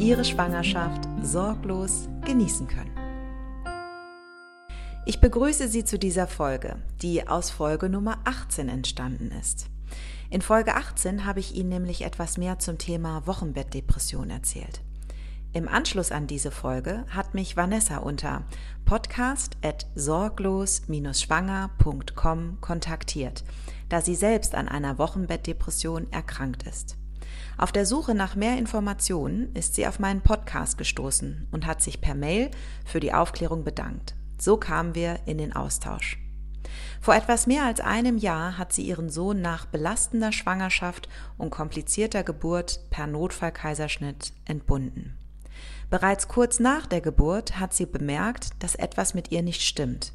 Ihre Schwangerschaft sorglos genießen können. Ich begrüße Sie zu dieser Folge, die aus Folge Nummer 18 entstanden ist. In Folge 18 habe ich Ihnen nämlich etwas mehr zum Thema Wochenbettdepression erzählt. Im Anschluss an diese Folge hat mich Vanessa unter podcast.sorglos-schwanger.com kontaktiert, da sie selbst an einer Wochenbettdepression erkrankt ist. Auf der Suche nach mehr Informationen ist sie auf meinen Podcast gestoßen und hat sich per Mail für die Aufklärung bedankt. So kamen wir in den Austausch. Vor etwas mehr als einem Jahr hat sie ihren Sohn nach belastender Schwangerschaft und komplizierter Geburt per Notfallkaiserschnitt entbunden. Bereits kurz nach der Geburt hat sie bemerkt, dass etwas mit ihr nicht stimmt.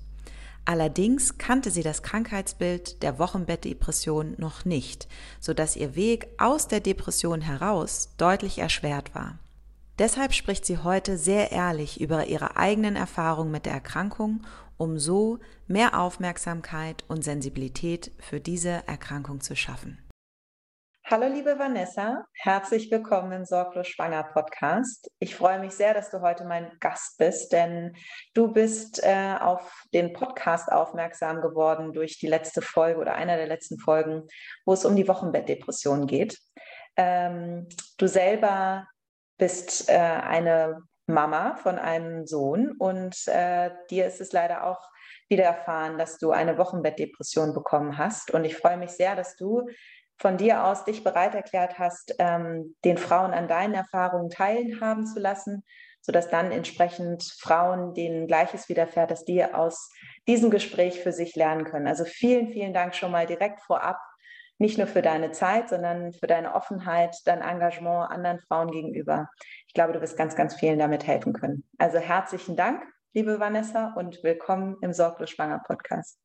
Allerdings kannte sie das Krankheitsbild der Wochenbettdepression noch nicht, so dass ihr Weg aus der Depression heraus deutlich erschwert war. Deshalb spricht sie heute sehr ehrlich über ihre eigenen Erfahrungen mit der Erkrankung, um so mehr Aufmerksamkeit und Sensibilität für diese Erkrankung zu schaffen. Hallo liebe Vanessa, herzlich willkommen im Sorglos Schwanger Podcast. Ich freue mich sehr, dass du heute mein Gast bist, denn du bist äh, auf den Podcast aufmerksam geworden durch die letzte Folge oder einer der letzten Folgen, wo es um die Wochenbettdepression geht. Ähm, du selber bist äh, eine Mama von einem Sohn und äh, dir ist es leider auch wieder erfahren, dass du eine Wochenbettdepression bekommen hast. Und ich freue mich sehr, dass du von dir aus dich bereit erklärt hast, ähm, den Frauen an deinen Erfahrungen teilhaben zu lassen, sodass dann entsprechend Frauen, denen Gleiches widerfährt, dass die aus diesem Gespräch für sich lernen können. Also vielen, vielen Dank schon mal direkt vorab, nicht nur für deine Zeit, sondern für deine Offenheit, dein Engagement anderen Frauen gegenüber. Ich glaube, du wirst ganz, ganz vielen damit helfen können. Also herzlichen Dank, liebe Vanessa, und willkommen im Sorglos Schwanger Podcast.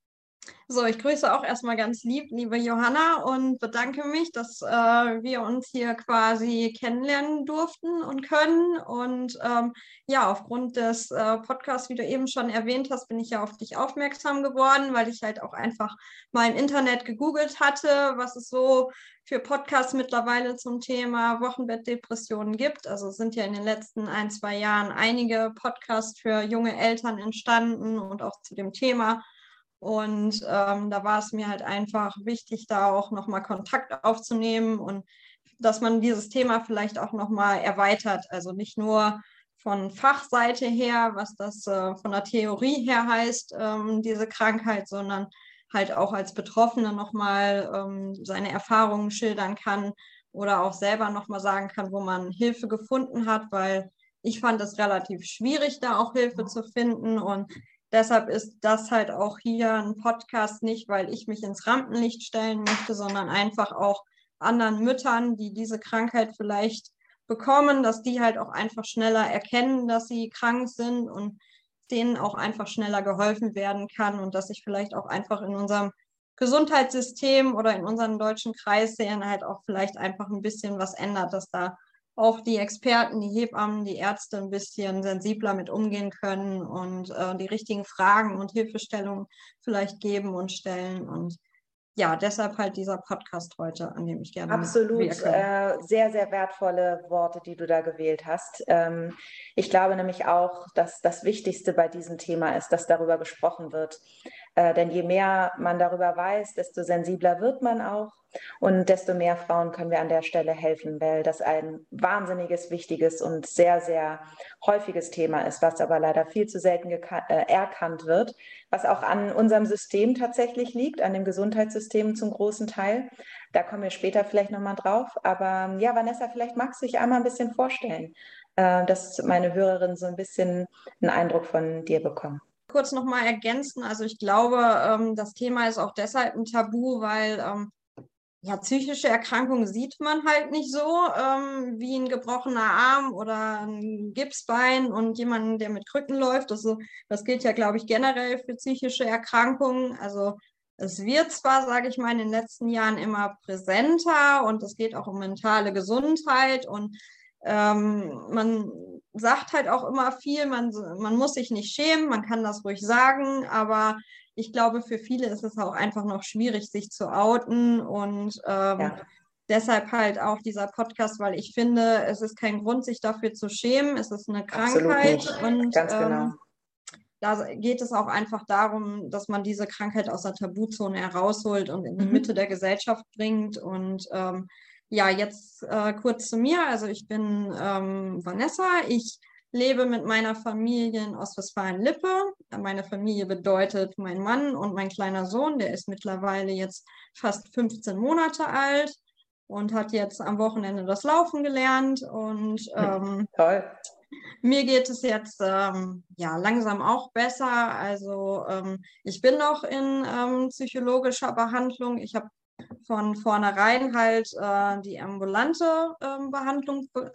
So, ich grüße auch erstmal ganz lieb, liebe Johanna, und bedanke mich, dass äh, wir uns hier quasi kennenlernen durften und können. Und ähm, ja, aufgrund des äh, Podcasts, wie du eben schon erwähnt hast, bin ich ja auf dich aufmerksam geworden, weil ich halt auch einfach mal im Internet gegoogelt hatte, was es so für Podcasts mittlerweile zum Thema Wochenbettdepressionen gibt. Also sind ja in den letzten ein, zwei Jahren einige Podcasts für junge Eltern entstanden und auch zu dem Thema. Und ähm, da war es mir halt einfach wichtig, da auch nochmal Kontakt aufzunehmen und dass man dieses Thema vielleicht auch nochmal erweitert. Also nicht nur von Fachseite her, was das äh, von der Theorie her heißt, ähm, diese Krankheit, sondern halt auch als Betroffene nochmal ähm, seine Erfahrungen schildern kann oder auch selber nochmal sagen kann, wo man Hilfe gefunden hat, weil ich fand es relativ schwierig, da auch Hilfe zu finden. Und Deshalb ist das halt auch hier ein Podcast nicht, weil ich mich ins Rampenlicht stellen möchte, sondern einfach auch anderen Müttern, die diese Krankheit vielleicht bekommen, dass die halt auch einfach schneller erkennen, dass sie krank sind und denen auch einfach schneller geholfen werden kann und dass sich vielleicht auch einfach in unserem Gesundheitssystem oder in unseren deutschen Kreissälen halt auch vielleicht einfach ein bisschen was ändert, dass da auch die Experten, die Hebammen, die Ärzte ein bisschen sensibler mit umgehen können und äh, die richtigen Fragen und Hilfestellungen vielleicht geben und stellen. Und ja, deshalb halt dieser Podcast heute, an dem ich gerne. Absolut, äh, sehr, sehr wertvolle Worte, die du da gewählt hast. Ähm, ich glaube nämlich auch, dass das Wichtigste bei diesem Thema ist, dass darüber gesprochen wird. Äh, denn je mehr man darüber weiß, desto sensibler wird man auch und desto mehr Frauen können wir an der Stelle helfen, weil das ein wahnsinniges, wichtiges und sehr, sehr häufiges Thema ist, was aber leider viel zu selten äh, erkannt wird, was auch an unserem System tatsächlich liegt, an dem Gesundheitssystem zum großen Teil. Da kommen wir später vielleicht nochmal drauf. Aber ja, Vanessa, vielleicht magst du dich einmal ein bisschen vorstellen, äh, dass meine Hörerinnen so ein bisschen einen Eindruck von dir bekommen kurz nochmal ergänzen. Also ich glaube, ähm, das Thema ist auch deshalb ein Tabu, weil ähm, ja, psychische Erkrankungen sieht man halt nicht so ähm, wie ein gebrochener Arm oder ein Gipsbein und jemanden, der mit Krücken läuft. Das, das gilt ja, glaube ich, generell für psychische Erkrankungen. Also es wird zwar, sage ich mal, in den letzten Jahren immer präsenter und es geht auch um mentale Gesundheit und ähm, man sagt halt auch immer viel, man, man muss sich nicht schämen, man kann das ruhig sagen, aber ich glaube, für viele ist es auch einfach noch schwierig, sich zu outen und ähm, ja. deshalb halt auch dieser Podcast, weil ich finde, es ist kein Grund, sich dafür zu schämen. Es ist eine Krankheit und Ganz genau. Ähm, da geht es auch einfach darum, dass man diese Krankheit aus der Tabuzone herausholt und in die mhm. Mitte der Gesellschaft bringt. Und ähm, ja, jetzt äh, kurz zu mir. Also ich bin ähm, Vanessa. Ich lebe mit meiner Familie in Ostwestfalen-Lippe. Meine Familie bedeutet mein Mann und mein kleiner Sohn, der ist mittlerweile jetzt fast 15 Monate alt und hat jetzt am Wochenende das Laufen gelernt. Und ähm, Toll. Mir geht es jetzt ähm, ja langsam auch besser. Also ähm, ich bin noch in ähm, psychologischer Behandlung. Ich habe von vornherein halt äh, die ambulante ähm, Behandlung be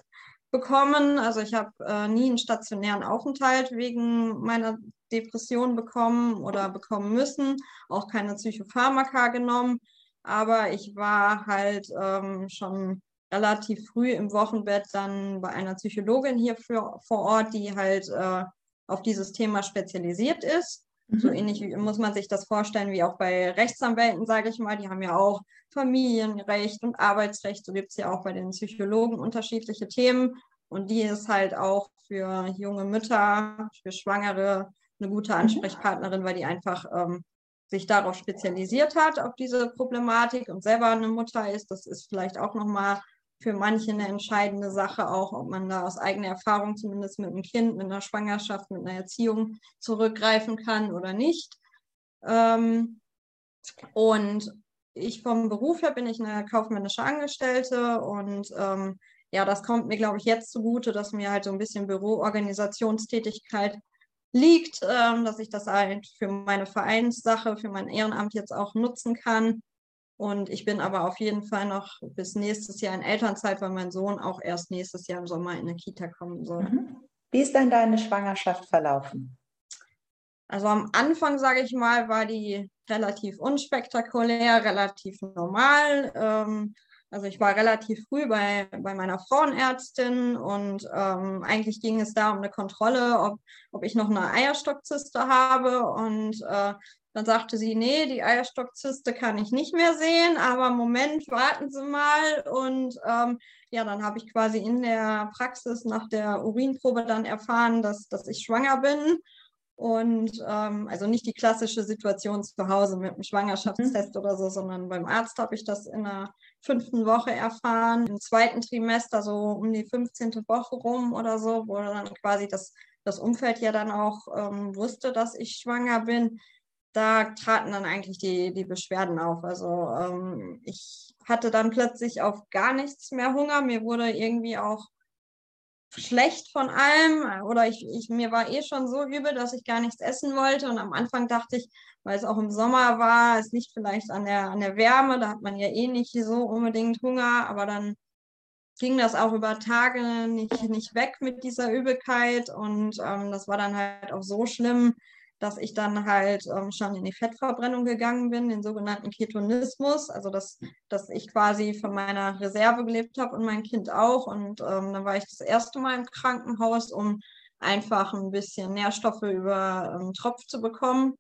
bekommen. Also ich habe äh, nie einen stationären Aufenthalt wegen meiner Depression bekommen oder bekommen müssen, auch keine Psychopharmaka genommen. Aber ich war halt ähm, schon relativ früh im Wochenbett dann bei einer Psychologin hier für, vor Ort, die halt äh, auf dieses Thema spezialisiert ist. Mhm. So ähnlich wie, muss man sich das vorstellen wie auch bei Rechtsanwälten, sage ich mal. Die haben ja auch Familienrecht und Arbeitsrecht. So gibt es ja auch bei den Psychologen unterschiedliche Themen. Und die ist halt auch für junge Mütter, für Schwangere eine gute mhm. Ansprechpartnerin, weil die einfach ähm, sich darauf spezialisiert hat, auf diese Problematik und selber eine Mutter ist. Das ist vielleicht auch nochmal für manche eine entscheidende Sache, auch ob man da aus eigener Erfahrung zumindest mit einem Kind, mit einer Schwangerschaft, mit einer Erziehung zurückgreifen kann oder nicht. Ähm, und ich vom Beruf her bin ich eine kaufmännische Angestellte und ähm, ja, das kommt mir, glaube ich, jetzt zugute, dass mir halt so ein bisschen Büroorganisationstätigkeit liegt, ähm, dass ich das halt für meine Vereinssache, für mein Ehrenamt jetzt auch nutzen kann. Und ich bin aber auf jeden Fall noch bis nächstes Jahr in Elternzeit, weil mein Sohn auch erst nächstes Jahr im Sommer in eine Kita kommen soll. Mhm. Wie ist denn deine Schwangerschaft verlaufen? Also am Anfang, sage ich mal, war die relativ unspektakulär, relativ normal. Ähm, also ich war relativ früh bei, bei meiner Frauenärztin und ähm, eigentlich ging es da um eine Kontrolle, ob, ob ich noch eine Eierstockzyste habe. Und äh, dann sagte sie, nee, die Eierstockzyste kann ich nicht mehr sehen, aber Moment, warten Sie mal. Und ähm, ja, dann habe ich quasi in der Praxis nach der Urinprobe dann erfahren, dass, dass ich schwanger bin. Und ähm, also nicht die klassische Situation zu Hause mit einem Schwangerschaftstest mhm. oder so, sondern beim Arzt habe ich das in der fünften Woche erfahren. Im zweiten Trimester, so um die 15. Woche rum oder so, wo dann quasi das, das Umfeld ja dann auch ähm, wusste, dass ich schwanger bin. Da traten dann eigentlich die, die Beschwerden auf. Also ähm, ich hatte dann plötzlich auf gar nichts mehr Hunger. Mir wurde irgendwie auch schlecht von allem. Oder ich, ich, mir war eh schon so übel, dass ich gar nichts essen wollte. Und am Anfang dachte ich, weil es auch im Sommer war, es liegt vielleicht an der, an der Wärme, da hat man ja eh nicht so unbedingt Hunger, aber dann ging das auch über Tage nicht, nicht weg mit dieser Übelkeit. Und ähm, das war dann halt auch so schlimm, dass ich dann halt ähm, schon in die Fettverbrennung gegangen bin, den sogenannten Ketonismus, also dass, dass ich quasi von meiner Reserve gelebt habe und mein Kind auch. Und ähm, dann war ich das erste Mal im Krankenhaus, um einfach ein bisschen Nährstoffe über ähm, Tropf zu bekommen.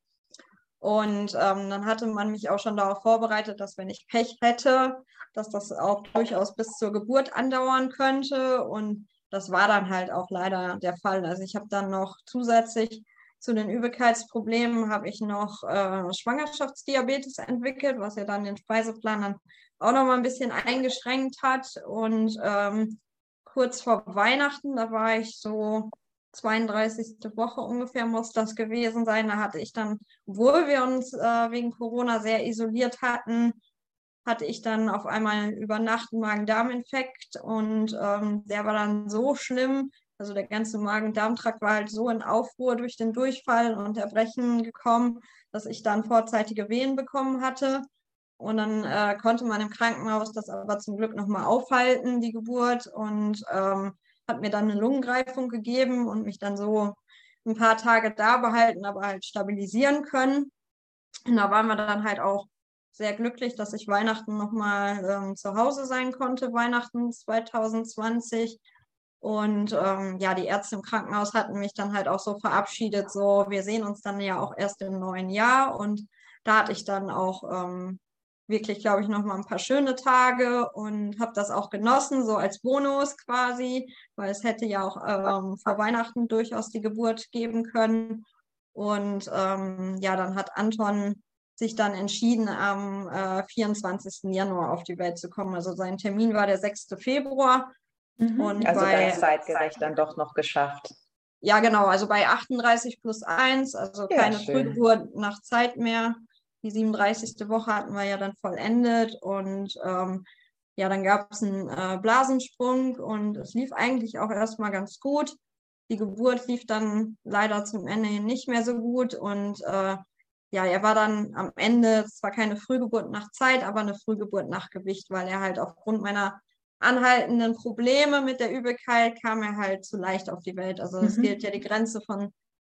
Und ähm, dann hatte man mich auch schon darauf vorbereitet, dass wenn ich Pech hätte, dass das auch durchaus bis zur Geburt andauern könnte. Und das war dann halt auch leider der Fall. Also ich habe dann noch zusätzlich zu den Übelkeitsproblemen habe ich noch äh, Schwangerschaftsdiabetes entwickelt, was ja dann den Speiseplan dann auch noch mal ein bisschen eingeschränkt hat. Und ähm, kurz vor Weihnachten, da war ich so 32. Woche ungefähr muss das gewesen sein. Da hatte ich dann, obwohl wir uns äh, wegen Corona sehr isoliert hatten, hatte ich dann auf einmal über Nacht einen Magen-Darm-Infekt und ähm, der war dann so schlimm, also der ganze Magen-Darm-Trakt war halt so in Aufruhr durch den Durchfall und Erbrechen gekommen, dass ich dann vorzeitige Wehen bekommen hatte. Und dann äh, konnte man im Krankenhaus das aber zum Glück nochmal aufhalten, die Geburt, und ähm, hat mir dann eine Lungengreifung gegeben und mich dann so ein paar Tage da behalten, aber halt stabilisieren können. Und da waren wir dann halt auch sehr glücklich, dass ich Weihnachten nochmal ähm, zu Hause sein konnte, Weihnachten 2020. Und ähm, ja, die Ärzte im Krankenhaus hatten mich dann halt auch so verabschiedet, so wir sehen uns dann ja auch erst im neuen Jahr. Und da hatte ich dann auch ähm, wirklich, glaube ich, nochmal ein paar schöne Tage und habe das auch genossen, so als Bonus quasi, weil es hätte ja auch ähm, vor Weihnachten durchaus die Geburt geben können. Und ähm, ja, dann hat Anton sich dann entschieden, am äh, 24. Januar auf die Welt zu kommen. Also sein Termin war der 6. Februar. Mhm. Und also bei, ganz zeitgerecht dann doch noch geschafft. Ja, genau. Also bei 38 plus 1, also ja, keine schön. Frühgeburt nach Zeit mehr. Die 37. Woche hatten wir ja dann vollendet und ähm, ja, dann gab es einen äh, Blasensprung und es lief eigentlich auch erstmal ganz gut. Die Geburt lief dann leider zum Ende hin nicht mehr so gut und äh, ja, er war dann am Ende zwar keine Frühgeburt nach Zeit, aber eine Frühgeburt nach Gewicht, weil er halt aufgrund meiner anhaltenden Probleme mit der Übelkeit kam er halt zu leicht auf die Welt. Also es mhm. gilt ja die Grenze von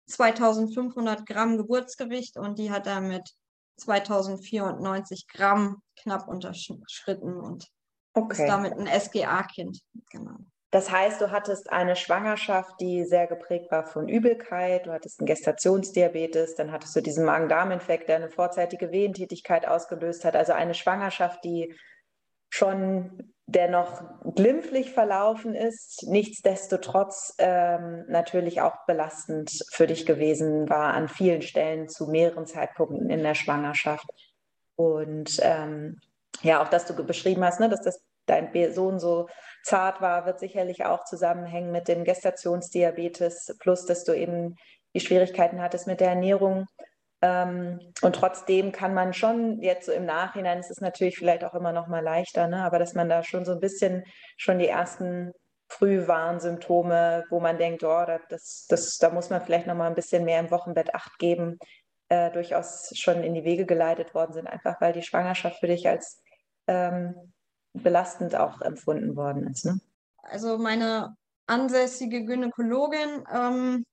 2500 Gramm Geburtsgewicht und die hat er mit 2094 Gramm knapp unterschritten und okay. ist damit ein SGA-Kind. Genau. Das heißt, du hattest eine Schwangerschaft, die sehr geprägt war von Übelkeit, du hattest einen Gestationsdiabetes, dann hattest du diesen Magen-Darm-Infekt, der eine vorzeitige Wehentätigkeit ausgelöst hat. Also eine Schwangerschaft, die schon dennoch glimpflich verlaufen ist, nichtsdestotrotz ähm, natürlich auch belastend für dich gewesen war an vielen Stellen zu mehreren Zeitpunkten in der Schwangerschaft. Und ähm, ja, auch dass du beschrieben hast, ne, dass das dein Sohn so zart war, wird sicherlich auch zusammenhängen mit dem Gestationsdiabetes, plus dass du eben die Schwierigkeiten hattest mit der Ernährung. Ähm, und trotzdem kann man schon jetzt so im Nachhinein, es ist natürlich vielleicht auch immer noch mal leichter, ne? aber dass man da schon so ein bisschen schon die ersten Frühwarnsymptome, wo man denkt, oh, das, das, da muss man vielleicht noch mal ein bisschen mehr im Wochenbett Acht geben, äh, durchaus schon in die Wege geleitet worden sind, einfach weil die Schwangerschaft für dich als ähm, belastend auch empfunden worden ist. Ne? Also meine ansässige Gynäkologin ähm,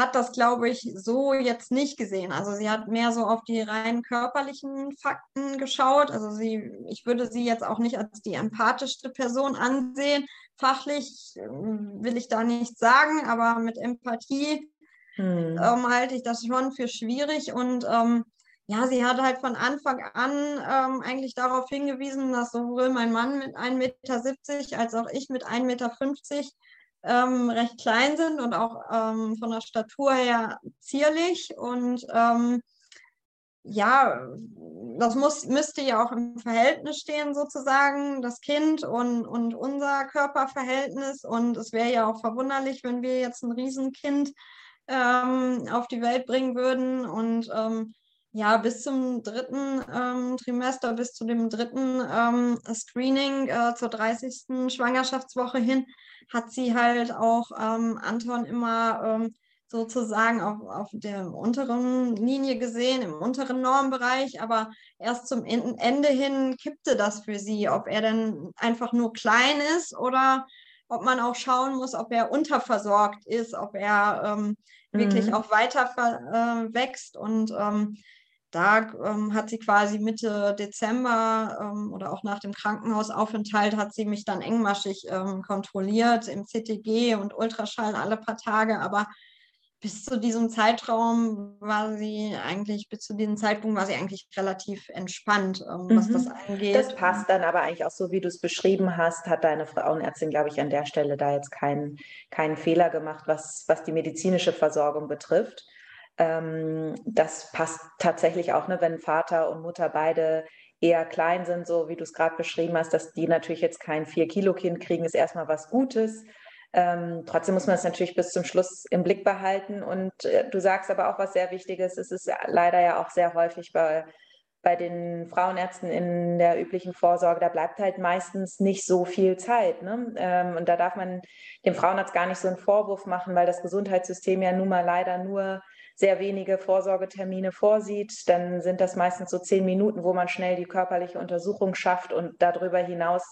hat das, glaube ich, so jetzt nicht gesehen. Also sie hat mehr so auf die rein körperlichen Fakten geschaut. Also sie, ich würde sie jetzt auch nicht als die empathischste Person ansehen. Fachlich ähm, will ich da nichts sagen, aber mit Empathie hm. ähm, halte ich das schon für schwierig. Und ähm, ja, sie hat halt von Anfang an ähm, eigentlich darauf hingewiesen, dass sowohl mein Mann mit 1,70 Meter als auch ich mit 1,50 Meter ähm, recht klein sind und auch ähm, von der Statur her zierlich. Und ähm, ja, das muss, müsste ja auch im Verhältnis stehen, sozusagen, das Kind und, und unser Körperverhältnis. Und es wäre ja auch verwunderlich, wenn wir jetzt ein Riesenkind ähm, auf die Welt bringen würden. Und ähm, ja, bis zum dritten ähm, Trimester, bis zu dem dritten ähm, Screening äh, zur 30. Schwangerschaftswoche hin, hat sie halt auch ähm, Anton immer ähm, sozusagen auf, auf der unteren Linie gesehen, im unteren Normbereich, aber erst zum Ende hin kippte das für sie, ob er denn einfach nur klein ist oder ob man auch schauen muss, ob er unterversorgt ist, ob er ähm, mhm. wirklich auch weiter äh, wächst und ähm, da ähm, hat sie quasi Mitte Dezember ähm, oder auch nach dem Krankenhausaufenthalt hat sie mich dann engmaschig ähm, kontrolliert im CTG und Ultraschall alle paar Tage. Aber bis zu diesem Zeitraum war sie eigentlich, bis zu diesem Zeitpunkt war sie eigentlich relativ entspannt, ähm, was mhm. das angeht. Das passt dann aber eigentlich auch so, wie du es beschrieben hast, hat deine Frauenärztin, glaube ich, an der Stelle da jetzt keinen, keinen Fehler gemacht, was, was die medizinische Versorgung betrifft. Ähm, das passt tatsächlich auch, ne, wenn Vater und Mutter beide eher klein sind, so wie du es gerade beschrieben hast, dass die natürlich jetzt kein Vier-Kilo-Kind kriegen, ist erstmal was Gutes. Ähm, trotzdem muss man es natürlich bis zum Schluss im Blick behalten. Und äh, du sagst aber auch was sehr Wichtiges. Es ist leider ja auch sehr häufig bei, bei den Frauenärzten in der üblichen Vorsorge, da bleibt halt meistens nicht so viel Zeit. Ne? Ähm, und da darf man dem Frauenarzt gar nicht so einen Vorwurf machen, weil das Gesundheitssystem ja nun mal leider nur sehr wenige Vorsorgetermine vorsieht, dann sind das meistens so zehn Minuten, wo man schnell die körperliche Untersuchung schafft und darüber hinaus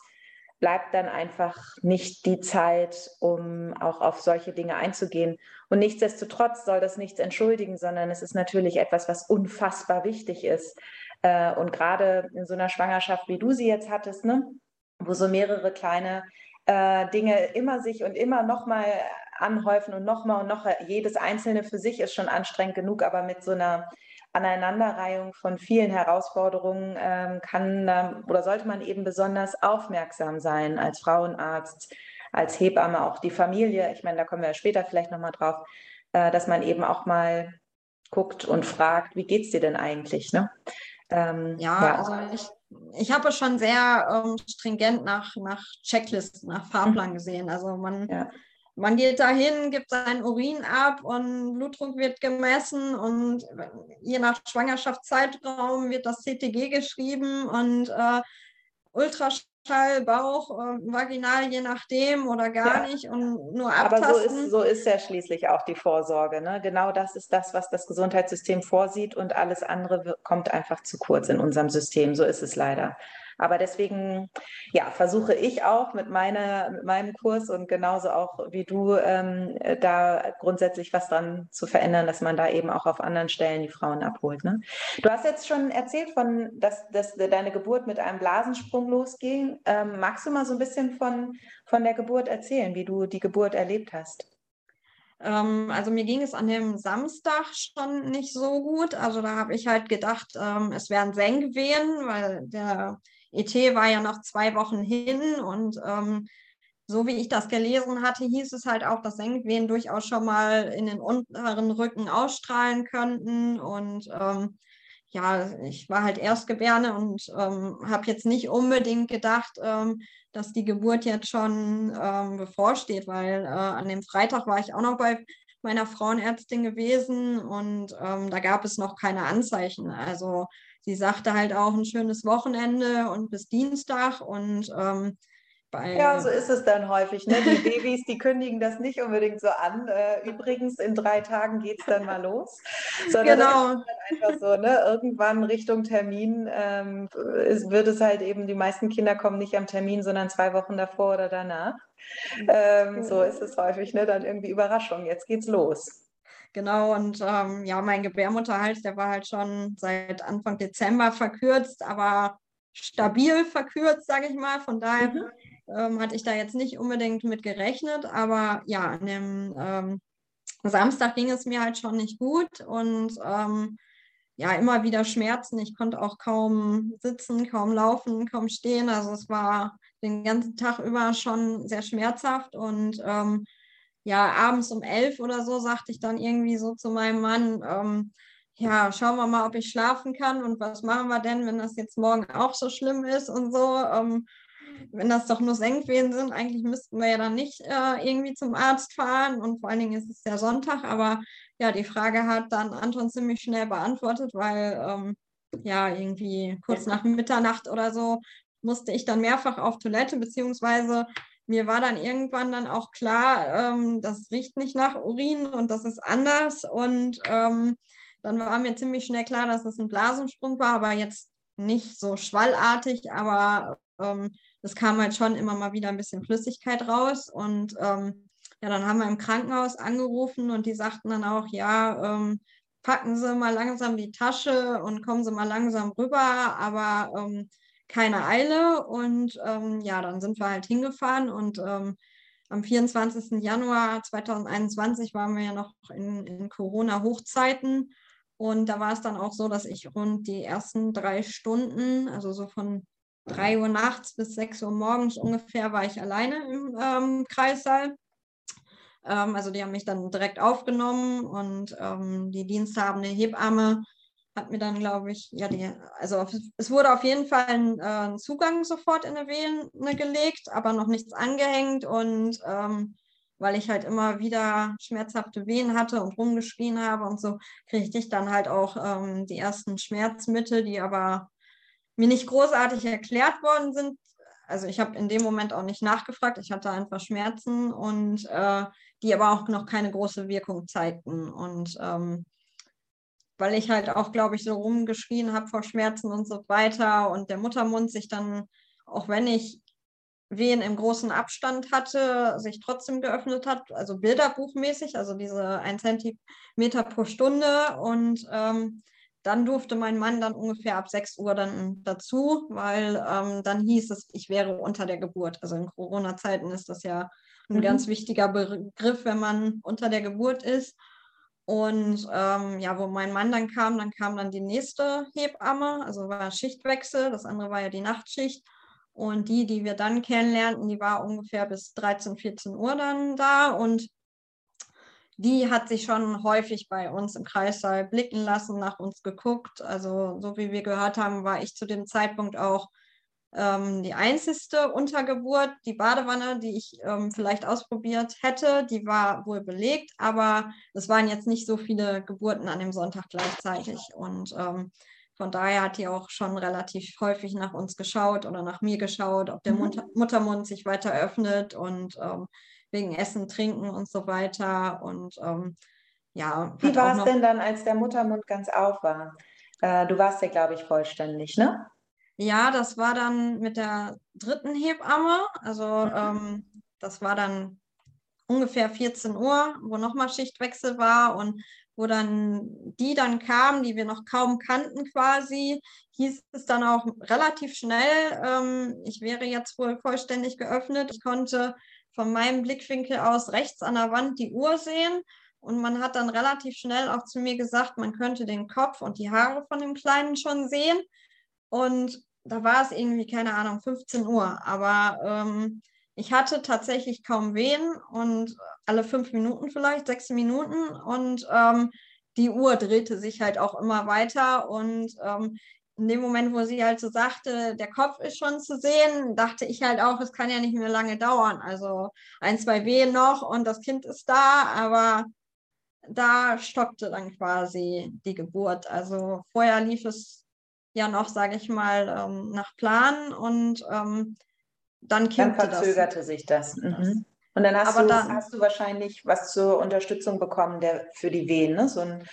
bleibt dann einfach nicht die Zeit, um auch auf solche Dinge einzugehen. Und nichtsdestotrotz soll das nichts entschuldigen, sondern es ist natürlich etwas, was unfassbar wichtig ist. Äh, und gerade in so einer Schwangerschaft, wie du sie jetzt hattest, ne, wo so mehrere kleine äh, Dinge immer sich und immer nochmal anhäufen und nochmal und noch jedes einzelne für sich ist schon anstrengend genug, aber mit so einer Aneinanderreihung von vielen Herausforderungen ähm, kann ähm, oder sollte man eben besonders aufmerksam sein als Frauenarzt, als Hebamme, auch die Familie. Ich meine, da kommen wir später vielleicht nochmal drauf, äh, dass man eben auch mal guckt und fragt, wie geht es dir denn eigentlich? Ne? Ähm, ja, ja, also ich, ich habe es schon sehr ähm, stringent nach, nach Checklisten, nach Fahrplan gesehen. Also man, ja. Man geht dahin, gibt seinen Urin ab und Blutdruck wird gemessen und je nach Schwangerschaftszeitraum wird das CTG geschrieben und äh, Ultraschall Bauch, äh, vaginal, je nachdem oder gar ja. nicht und nur abtasten. Aber so ist, so ist ja schließlich auch die Vorsorge. Ne? Genau das ist das, was das Gesundheitssystem vorsieht und alles andere kommt einfach zu kurz in unserem System. So ist es leider. Aber deswegen, ja, versuche ich auch mit, meiner, mit meinem Kurs und genauso auch wie du, ähm, da grundsätzlich was dran zu verändern, dass man da eben auch auf anderen Stellen die Frauen abholt. Ne? Du hast jetzt schon erzählt von, dass, dass deine Geburt mit einem Blasensprung losging. Ähm, magst du mal so ein bisschen von, von der Geburt erzählen, wie du die Geburt erlebt hast? Ähm, also mir ging es an dem Samstag schon nicht so gut. Also da habe ich halt gedacht, ähm, es wären Senkwehen, weil der ET war ja noch zwei Wochen hin und ähm, so wie ich das gelesen hatte, hieß es halt auch, dass Senkwehen durchaus schon mal in den unteren Rücken ausstrahlen könnten. Und ähm, ja, ich war halt Erstgebärde und ähm, habe jetzt nicht unbedingt gedacht, ähm, dass die Geburt jetzt schon ähm, bevorsteht, weil äh, an dem Freitag war ich auch noch bei meiner Frauenärztin gewesen und ähm, da gab es noch keine Anzeichen. Also sie sagte halt auch ein schönes Wochenende und bis Dienstag und ähm, bei, ja, so ist es dann häufig. Ne? Die Babys, die kündigen das nicht unbedingt so an. Äh, übrigens, in drei Tagen geht es dann mal los. Sondern genau. Einfach so, ne? irgendwann Richtung Termin ähm, ist, wird es halt eben, die meisten Kinder kommen nicht am Termin, sondern zwei Wochen davor oder danach. Ähm, so ist es häufig, ne? dann irgendwie Überraschung, jetzt geht's los. Genau, und ähm, ja, mein Gebärmutterhals, der war halt schon seit Anfang Dezember verkürzt, aber stabil verkürzt, sage ich mal. Von daher mhm. ähm, hatte ich da jetzt nicht unbedingt mit gerechnet, aber ja, an dem ähm, Samstag ging es mir halt schon nicht gut und ähm, ja, immer wieder Schmerzen. Ich konnte auch kaum sitzen, kaum laufen, kaum stehen. Also es war den ganzen Tag über schon sehr schmerzhaft und ähm, ja, abends um elf oder so sagte ich dann irgendwie so zu meinem Mann, ähm, ja, schauen wir mal, ob ich schlafen kann und was machen wir denn, wenn das jetzt morgen auch so schlimm ist und so. Ähm, wenn das doch nur Senkwehen sind, eigentlich müssten wir ja dann nicht äh, irgendwie zum Arzt fahren und vor allen Dingen ist es ja Sonntag, aber ja, die Frage hat dann Anton ziemlich schnell beantwortet, weil ähm, ja, irgendwie kurz nach Mitternacht oder so musste ich dann mehrfach auf Toilette, beziehungsweise mir war dann irgendwann dann auch klar, ähm, das riecht nicht nach Urin und das ist anders. Und ähm, dann war mir ziemlich schnell klar, dass es ein Blasensprung war, aber jetzt nicht so schwallartig, aber ähm, es kam halt schon immer mal wieder ein bisschen Flüssigkeit raus. Und ähm, ja, dann haben wir im Krankenhaus angerufen und die sagten dann auch, ja, ähm, packen Sie mal langsam die Tasche und kommen Sie mal langsam rüber, aber ähm, keine Eile. Und ähm, ja, dann sind wir halt hingefahren und ähm, am 24. Januar 2021 waren wir ja noch in, in Corona-Hochzeiten. Und da war es dann auch so, dass ich rund die ersten drei Stunden, also so von 3 Uhr nachts bis 6 Uhr morgens ungefähr, war ich alleine im ähm, Kreissaal. Ähm, also die haben mich dann direkt aufgenommen und ähm, die diensthabende Hebamme hat mir dann, glaube ich, ja, die, also es wurde auf jeden Fall ein, äh, ein Zugang sofort in eine Vene gelegt, aber noch nichts angehängt und ähm, weil ich halt immer wieder schmerzhafte Wehen hatte und rumgeschrien habe und so, kriegte ich dann halt auch ähm, die ersten Schmerzmittel, die aber mir nicht großartig erklärt worden sind. Also ich habe in dem Moment auch nicht nachgefragt, ich hatte einfach Schmerzen und äh, die aber auch noch keine große Wirkung zeigten. Und ähm, weil ich halt auch, glaube ich, so rumgeschrien habe vor Schmerzen und so weiter und der Muttermund sich dann, auch wenn ich Wehen im großen Abstand hatte, sich trotzdem geöffnet hat, also bilderbuchmäßig, also diese 1 Zentimeter pro Stunde. Und ähm, dann durfte mein Mann dann ungefähr ab 6 Uhr dann dazu, weil ähm, dann hieß es, ich wäre unter der Geburt. Also in Corona-Zeiten ist das ja ein mhm. ganz wichtiger Begriff, wenn man unter der Geburt ist. Und ähm, ja, wo mein Mann dann kam, dann kam dann die nächste Hebamme, also war Schichtwechsel, das andere war ja die Nachtschicht. Und die, die wir dann kennenlernten, die war ungefähr bis 13, 14 Uhr dann da. Und die hat sich schon häufig bei uns im Kreissaal blicken lassen, nach uns geguckt. Also so wie wir gehört haben, war ich zu dem Zeitpunkt auch ähm, die einzigste Untergeburt. Die Badewanne, die ich ähm, vielleicht ausprobiert hätte, die war wohl belegt, aber es waren jetzt nicht so viele Geburten an dem Sonntag gleichzeitig. Und ähm, von daher hat die auch schon relativ häufig nach uns geschaut oder nach mir geschaut, ob der mhm. Mutter Muttermund sich weiter öffnet und ähm, wegen Essen, Trinken und so weiter. Und ähm, ja. Wie war es denn dann, als der Muttermund ganz auf war? Äh, du warst ja, glaube ich, vollständig, ne? Ja, das war dann mit der dritten Hebamme. Also mhm. ähm, das war dann ungefähr 14 Uhr, wo nochmal Schichtwechsel war und wo dann die dann kamen, die wir noch kaum kannten quasi, hieß es dann auch relativ schnell, ähm, ich wäre jetzt wohl vollständig geöffnet. Ich konnte von meinem Blickwinkel aus rechts an der Wand die Uhr sehen und man hat dann relativ schnell auch zu mir gesagt, man könnte den Kopf und die Haare von dem Kleinen schon sehen. Und da war es irgendwie, keine Ahnung, 15 Uhr. Aber ähm, ich hatte tatsächlich kaum Wehen und alle fünf Minuten vielleicht, sechs Minuten. Und ähm, die Uhr drehte sich halt auch immer weiter. Und ähm, in dem Moment, wo sie halt so sagte, der Kopf ist schon zu sehen, dachte ich halt auch, es kann ja nicht mehr lange dauern. Also ein, zwei Wehen noch und das Kind ist da, aber da stockte dann quasi die Geburt. Also vorher lief es ja noch, sage ich mal, ähm, nach Plan und ähm, dann kippte Dann verzögerte das. sich das. Mhm. Und dann hast, du, dann, hast du wahrscheinlich was zur Unterstützung bekommen der, für die Wehen, ne? so ein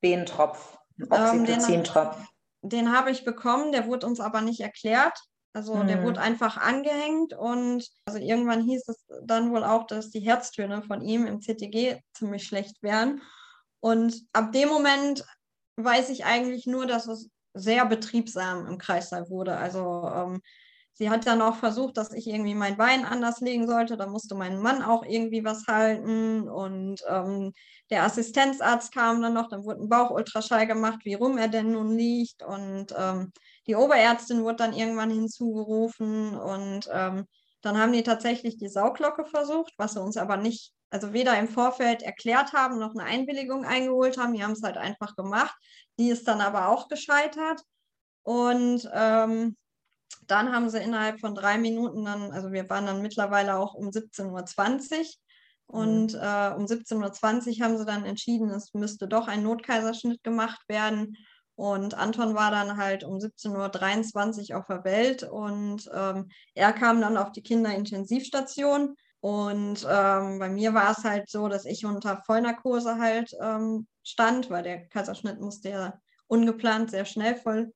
Wehentropf, Oxytocin-Tropf. Ähm, den, den habe ich bekommen, der wurde uns aber nicht erklärt. Also mhm. der wurde einfach angehängt und also irgendwann hieß es dann wohl auch, dass die Herztöne von ihm im CTG ziemlich schlecht wären. Und ab dem Moment weiß ich eigentlich nur, dass es sehr betriebsam im Kreißsaal wurde. Also ähm, Sie hat dann auch versucht, dass ich irgendwie mein Bein anders legen sollte. Da musste mein Mann auch irgendwie was halten. Und ähm, der Assistenzarzt kam dann noch, dann wurde ein Bauchultraschall gemacht, wie rum er denn nun liegt. Und ähm, die Oberärztin wurde dann irgendwann hinzugerufen. Und ähm, dann haben die tatsächlich die Sauglocke versucht, was sie uns aber nicht, also weder im Vorfeld erklärt haben, noch eine Einwilligung eingeholt haben. Die haben es halt einfach gemacht. Die ist dann aber auch gescheitert. Und ähm, dann haben sie innerhalb von drei Minuten dann, also wir waren dann mittlerweile auch um 17.20 Uhr und mhm. äh, um 17.20 Uhr haben sie dann entschieden, es müsste doch ein Notkaiserschnitt gemacht werden. Und Anton war dann halt um 17.23 Uhr auf der Welt und ähm, er kam dann auf die Kinderintensivstation. Und ähm, bei mir war es halt so, dass ich unter Vollnarkose halt ähm, stand, weil der Kaiserschnitt musste ja ungeplant sehr schnell voll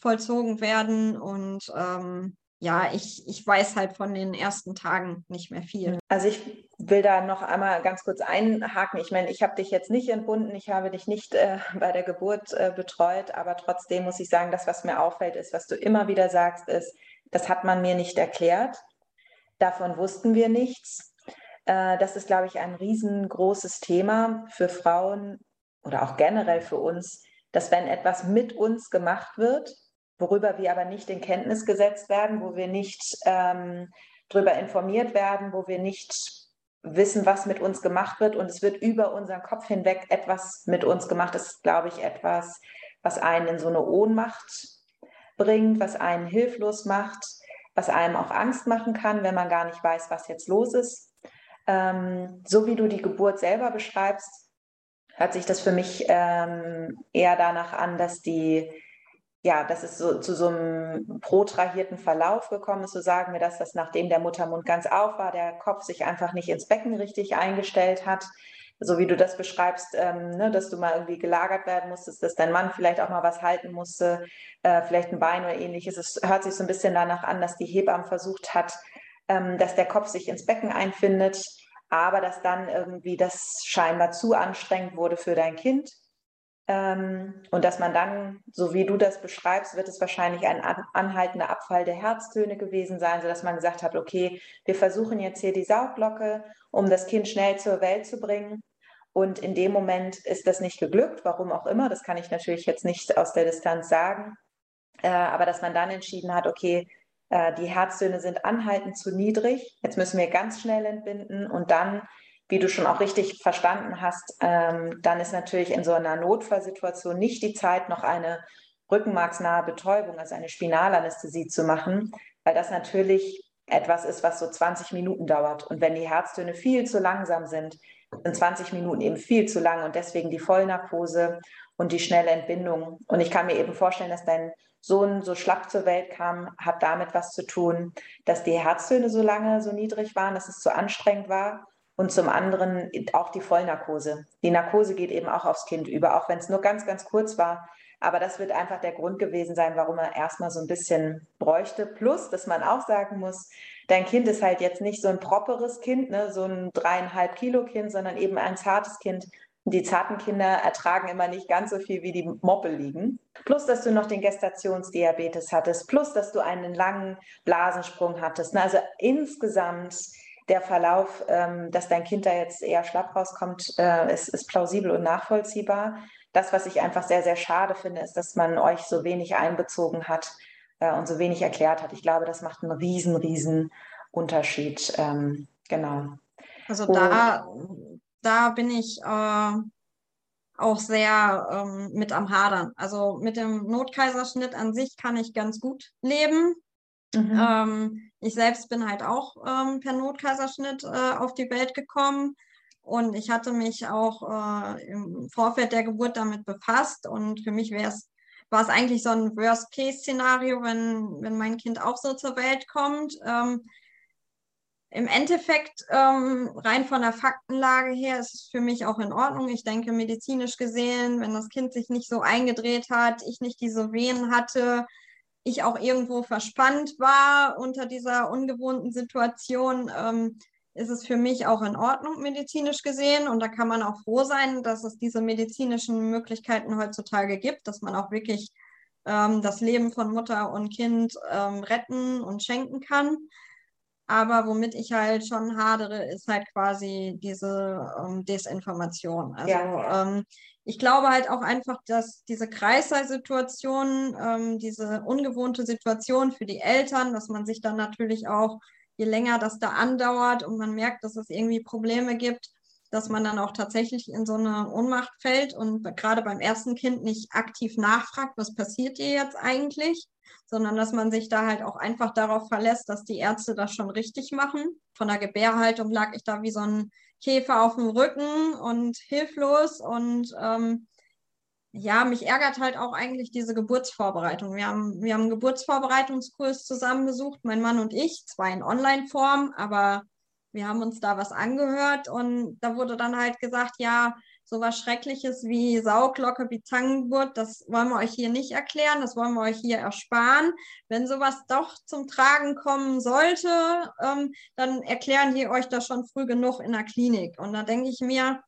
vollzogen werden. Und ähm, ja, ich, ich weiß halt von den ersten Tagen nicht mehr viel. Also ich will da noch einmal ganz kurz einhaken. Ich meine, ich habe dich jetzt nicht entbunden, ich habe dich nicht äh, bei der Geburt äh, betreut, aber trotzdem muss ich sagen, das, was mir auffällt, ist, was du immer wieder sagst, ist, das hat man mir nicht erklärt. Davon wussten wir nichts. Äh, das ist, glaube ich, ein riesengroßes Thema für Frauen oder auch generell für uns, dass wenn etwas mit uns gemacht wird, worüber wir aber nicht in Kenntnis gesetzt werden, wo wir nicht ähm, darüber informiert werden, wo wir nicht wissen, was mit uns gemacht wird und es wird über unseren Kopf hinweg etwas mit uns gemacht, das ist, glaube ich, etwas, was einen in so eine Ohnmacht bringt, was einen hilflos macht, was einem auch Angst machen kann, wenn man gar nicht weiß, was jetzt los ist. Ähm, so wie du die Geburt selber beschreibst, hört sich das für mich ähm, eher danach an, dass die, ja, dass es so zu so einem protrahierten Verlauf gekommen ist. So sagen wir das, dass nachdem der Muttermund ganz auf war, der Kopf sich einfach nicht ins Becken richtig eingestellt hat, so wie du das beschreibst, ähm, ne, dass du mal irgendwie gelagert werden musstest, dass dein Mann vielleicht auch mal was halten musste, äh, vielleicht ein Bein oder ähnliches. Es hört sich so ein bisschen danach an, dass die Hebamme versucht hat, ähm, dass der Kopf sich ins Becken einfindet, aber dass dann irgendwie das scheinbar zu anstrengend wurde für dein Kind. Ähm, und dass man dann, so wie du das beschreibst, wird es wahrscheinlich ein anhaltender Abfall der Herztöne gewesen sein, sodass man gesagt hat, okay, wir versuchen jetzt hier die Saugglocke, um das Kind schnell zur Welt zu bringen. Und in dem Moment ist das nicht geglückt, warum auch immer, das kann ich natürlich jetzt nicht aus der Distanz sagen. Äh, aber dass man dann entschieden hat, okay, äh, die Herztöne sind anhaltend zu niedrig, jetzt müssen wir ganz schnell entbinden und dann, wie du schon auch richtig verstanden hast, ähm, dann ist natürlich in so einer Notfallsituation nicht die Zeit, noch eine rückenmarksnahe Betäubung, also eine Spinalanästhesie zu machen, weil das natürlich etwas ist, was so 20 Minuten dauert. Und wenn die Herztöne viel zu langsam sind, sind 20 Minuten eben viel zu lang und deswegen die Vollnarkose und die schnelle Entbindung. Und ich kann mir eben vorstellen, dass dein Sohn so schlapp zur Welt kam, hat damit was zu tun, dass die Herztöne so lange so niedrig waren, dass es zu anstrengend war. Und zum anderen auch die Vollnarkose. Die Narkose geht eben auch aufs Kind über, auch wenn es nur ganz, ganz kurz war. Aber das wird einfach der Grund gewesen sein, warum er erstmal so ein bisschen bräuchte. Plus, dass man auch sagen muss, dein Kind ist halt jetzt nicht so ein properes Kind, ne, so ein dreieinhalb Kilo Kind, sondern eben ein zartes Kind. Die zarten Kinder ertragen immer nicht ganz so viel wie die Moppel liegen. Plus, dass du noch den Gestationsdiabetes hattest, plus, dass du einen langen Blasensprung hattest. Ne, also insgesamt der Verlauf, ähm, dass dein Kind da jetzt eher schlapp rauskommt, äh, ist, ist plausibel und nachvollziehbar. Das, was ich einfach sehr, sehr schade finde, ist, dass man euch so wenig einbezogen hat äh, und so wenig erklärt hat. Ich glaube, das macht einen riesen, riesen Unterschied. Ähm, genau. Also da, da bin ich äh, auch sehr ähm, mit am Hadern. Also mit dem Notkaiserschnitt an sich kann ich ganz gut leben. Mhm. Ähm, ich selbst bin halt auch ähm, per Notkaiserschnitt äh, auf die Welt gekommen. Und ich hatte mich auch äh, im Vorfeld der Geburt damit befasst. Und für mich wäre es war es eigentlich so ein Worst-Case-Szenario, wenn, wenn mein Kind auch so zur Welt kommt. Ähm, Im Endeffekt, ähm, rein von der Faktenlage her, ist es für mich auch in Ordnung. Ich denke, medizinisch gesehen, wenn das Kind sich nicht so eingedreht hat, ich nicht diese Venen hatte, ich auch irgendwo verspannt war unter dieser ungewohnten Situation, ähm, ist es für mich auch in Ordnung medizinisch gesehen. Und da kann man auch froh sein, dass es diese medizinischen Möglichkeiten heutzutage gibt, dass man auch wirklich ähm, das Leben von Mutter und Kind ähm, retten und schenken kann. Aber womit ich halt schon hadere, ist halt quasi diese ähm, Desinformation. Also ja. ähm, ich glaube halt auch einfach, dass diese Kreißsituation, ähm, diese ungewohnte Situation für die Eltern, dass man sich dann natürlich auch je länger das da andauert und man merkt, dass es irgendwie Probleme gibt, dass man dann auch tatsächlich in so eine Ohnmacht fällt und gerade beim ersten Kind nicht aktiv nachfragt, was passiert dir jetzt eigentlich, sondern dass man sich da halt auch einfach darauf verlässt, dass die Ärzte das schon richtig machen. Von der Gebärhaltung lag ich da wie so ein Käfer auf dem Rücken und hilflos und ähm, ja, mich ärgert halt auch eigentlich diese Geburtsvorbereitung. Wir haben, wir haben einen Geburtsvorbereitungskurs zusammen besucht, mein Mann und ich, zwar in Online-Form, aber wir haben uns da was angehört und da wurde dann halt gesagt, ja, so was Schreckliches wie Sauglocke, wie Zangengeburt, das wollen wir euch hier nicht erklären, das wollen wir euch hier ersparen. Wenn sowas doch zum Tragen kommen sollte, ähm, dann erklären die euch das schon früh genug in der Klinik. Und da denke ich mir,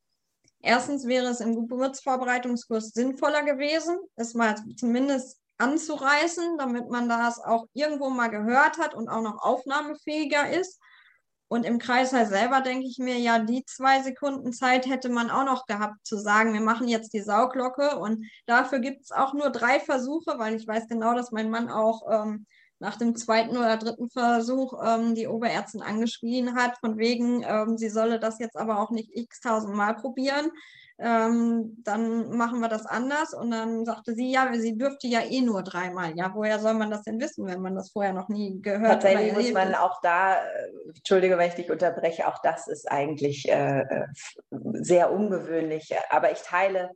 Erstens wäre es im Geburtsvorbereitungskurs sinnvoller gewesen, es mal zumindest anzureißen, damit man das auch irgendwo mal gehört hat und auch noch aufnahmefähiger ist. Und im Kreißsaal selber denke ich mir, ja, die zwei Sekunden Zeit hätte man auch noch gehabt zu sagen, wir machen jetzt die Sauglocke. Und dafür gibt es auch nur drei Versuche, weil ich weiß genau, dass mein Mann auch ähm, nach dem zweiten oder dritten Versuch ähm, die Oberärztin angeschrien hat, von wegen, ähm, sie solle das jetzt aber auch nicht x-tausend Mal probieren. Ähm, dann machen wir das anders. Und dann sagte sie, ja, sie dürfte ja eh nur dreimal. Ja, woher soll man das denn wissen, wenn man das vorher noch nie gehört hat? Tatsächlich muss man auch da, äh, entschuldige, wenn ich dich unterbreche, auch das ist eigentlich äh, äh, sehr ungewöhnlich. Aber ich teile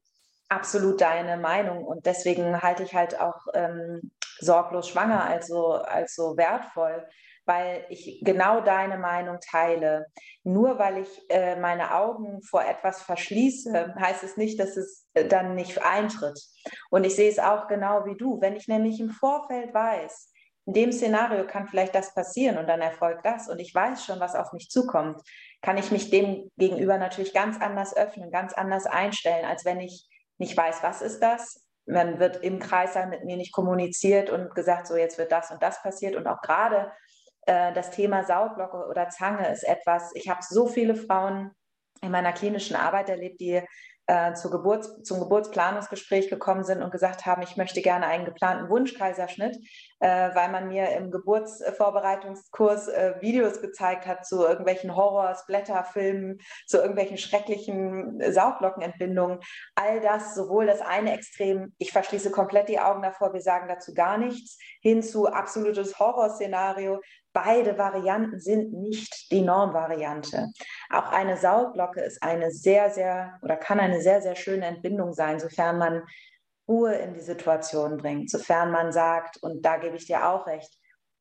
absolut deine Meinung und deswegen halte ich halt auch ähm, sorglos schwanger als so, als so wertvoll, weil ich genau deine Meinung teile. Nur weil ich äh, meine Augen vor etwas verschließe, heißt es nicht, dass es äh, dann nicht eintritt. Und ich sehe es auch genau wie du. Wenn ich nämlich im Vorfeld weiß, in dem Szenario kann vielleicht das passieren und dann erfolgt das und ich weiß schon, was auf mich zukommt, kann ich mich dem gegenüber natürlich ganz anders öffnen, ganz anders einstellen, als wenn ich nicht weiß, was ist das. Man wird im Kreis mit mir nicht kommuniziert und gesagt, so jetzt wird das und das passiert. Und auch gerade äh, das Thema Sauglocke oder Zange ist etwas, ich habe so viele Frauen in meiner klinischen Arbeit erlebt, die äh, zur Geburts-, zum Geburtsplanungsgespräch gekommen sind und gesagt haben, ich möchte gerne einen geplanten Wunschkaiserschnitt, äh, weil man mir im Geburtsvorbereitungskurs äh, Videos gezeigt hat zu irgendwelchen Horror-Splatter-Filmen, zu irgendwelchen schrecklichen Sauglockenentbindungen. All das, sowohl das eine Extrem, ich verschließe komplett die Augen davor, wir sagen dazu gar nichts, hin zu absolutes Horrorszenario, Beide Varianten sind nicht die Normvariante. Auch eine Sauglocke ist eine sehr, sehr oder kann eine sehr, sehr schöne Entbindung sein, sofern man Ruhe in die Situation bringt, sofern man sagt, und da gebe ich dir auch recht,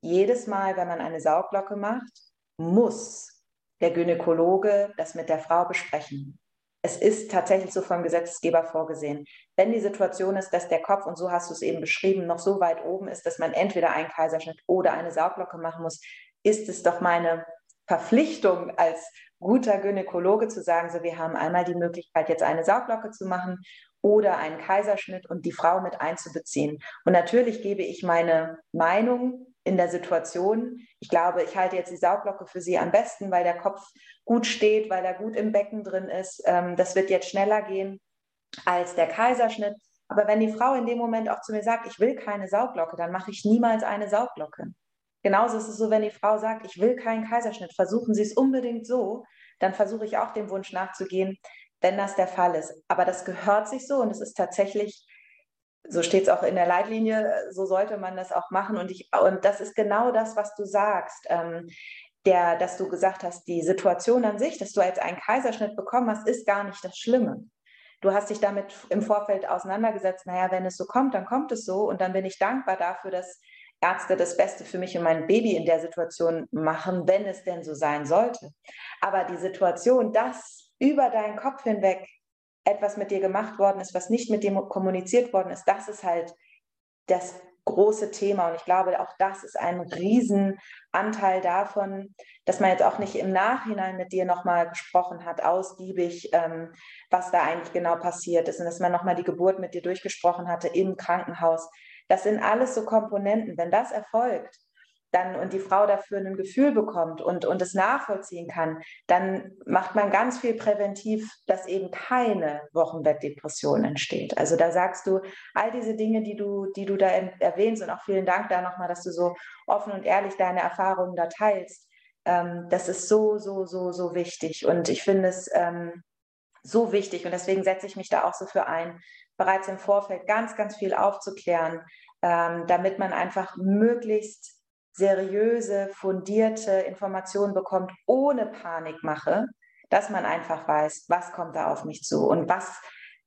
jedes Mal, wenn man eine Sauglocke macht, muss der Gynäkologe das mit der Frau besprechen es ist tatsächlich so vom Gesetzgeber vorgesehen. Wenn die Situation ist, dass der Kopf, und so hast du es eben beschrieben, noch so weit oben ist, dass man entweder einen Kaiserschnitt oder eine Sauglocke machen muss, ist es doch meine Verpflichtung als guter Gynäkologe zu sagen, so wir haben einmal die Möglichkeit, jetzt eine Sauglocke zu machen oder einen Kaiserschnitt und die Frau mit einzubeziehen. Und natürlich gebe ich meine Meinung in der Situation. Ich glaube, ich halte jetzt die Sauglocke für sie am besten, weil der Kopf gut steht, weil er gut im Becken drin ist. Ähm, das wird jetzt schneller gehen als der Kaiserschnitt. Aber wenn die Frau in dem Moment auch zu mir sagt, ich will keine Sauglocke, dann mache ich niemals eine Sauglocke. Genauso ist es so, wenn die Frau sagt, ich will keinen Kaiserschnitt, versuchen Sie es unbedingt so, dann versuche ich auch dem Wunsch nachzugehen, wenn das der Fall ist. Aber das gehört sich so und es ist tatsächlich so steht es auch in der Leitlinie, so sollte man das auch machen. Und, ich, und das ist genau das, was du sagst. Ähm, der, dass du gesagt hast, die Situation an sich, dass du jetzt einen Kaiserschnitt bekommen hast, ist gar nicht das Schlimme. Du hast dich damit im Vorfeld auseinandergesetzt, naja, wenn es so kommt, dann kommt es so. Und dann bin ich dankbar dafür, dass Ärzte das Beste für mich und mein Baby in der Situation machen, wenn es denn so sein sollte. Aber die Situation, dass über deinen Kopf hinweg etwas mit dir gemacht worden ist, was nicht mit dir kommuniziert worden ist, das ist halt das große Thema. Und ich glaube, auch das ist ein Riesenanteil davon, dass man jetzt auch nicht im Nachhinein mit dir nochmal gesprochen hat, ausgiebig, ähm, was da eigentlich genau passiert ist und dass man nochmal die Geburt mit dir durchgesprochen hatte im Krankenhaus. Das sind alles so Komponenten. Wenn das erfolgt, dann und die Frau dafür ein Gefühl bekommt und, und es nachvollziehen kann, dann macht man ganz viel präventiv, dass eben keine Wochenbettdepression entsteht. Also da sagst du all diese Dinge, die du, die du da erwähnst und auch vielen Dank da nochmal, dass du so offen und ehrlich deine Erfahrungen da teilst. Ähm, das ist so, so, so, so wichtig und ich finde es ähm, so wichtig und deswegen setze ich mich da auch so für ein, bereits im Vorfeld ganz, ganz viel aufzuklären, ähm, damit man einfach möglichst seriöse, fundierte Informationen bekommt, ohne Panikmache, dass man einfach weiß, was kommt da auf mich zu. Und was,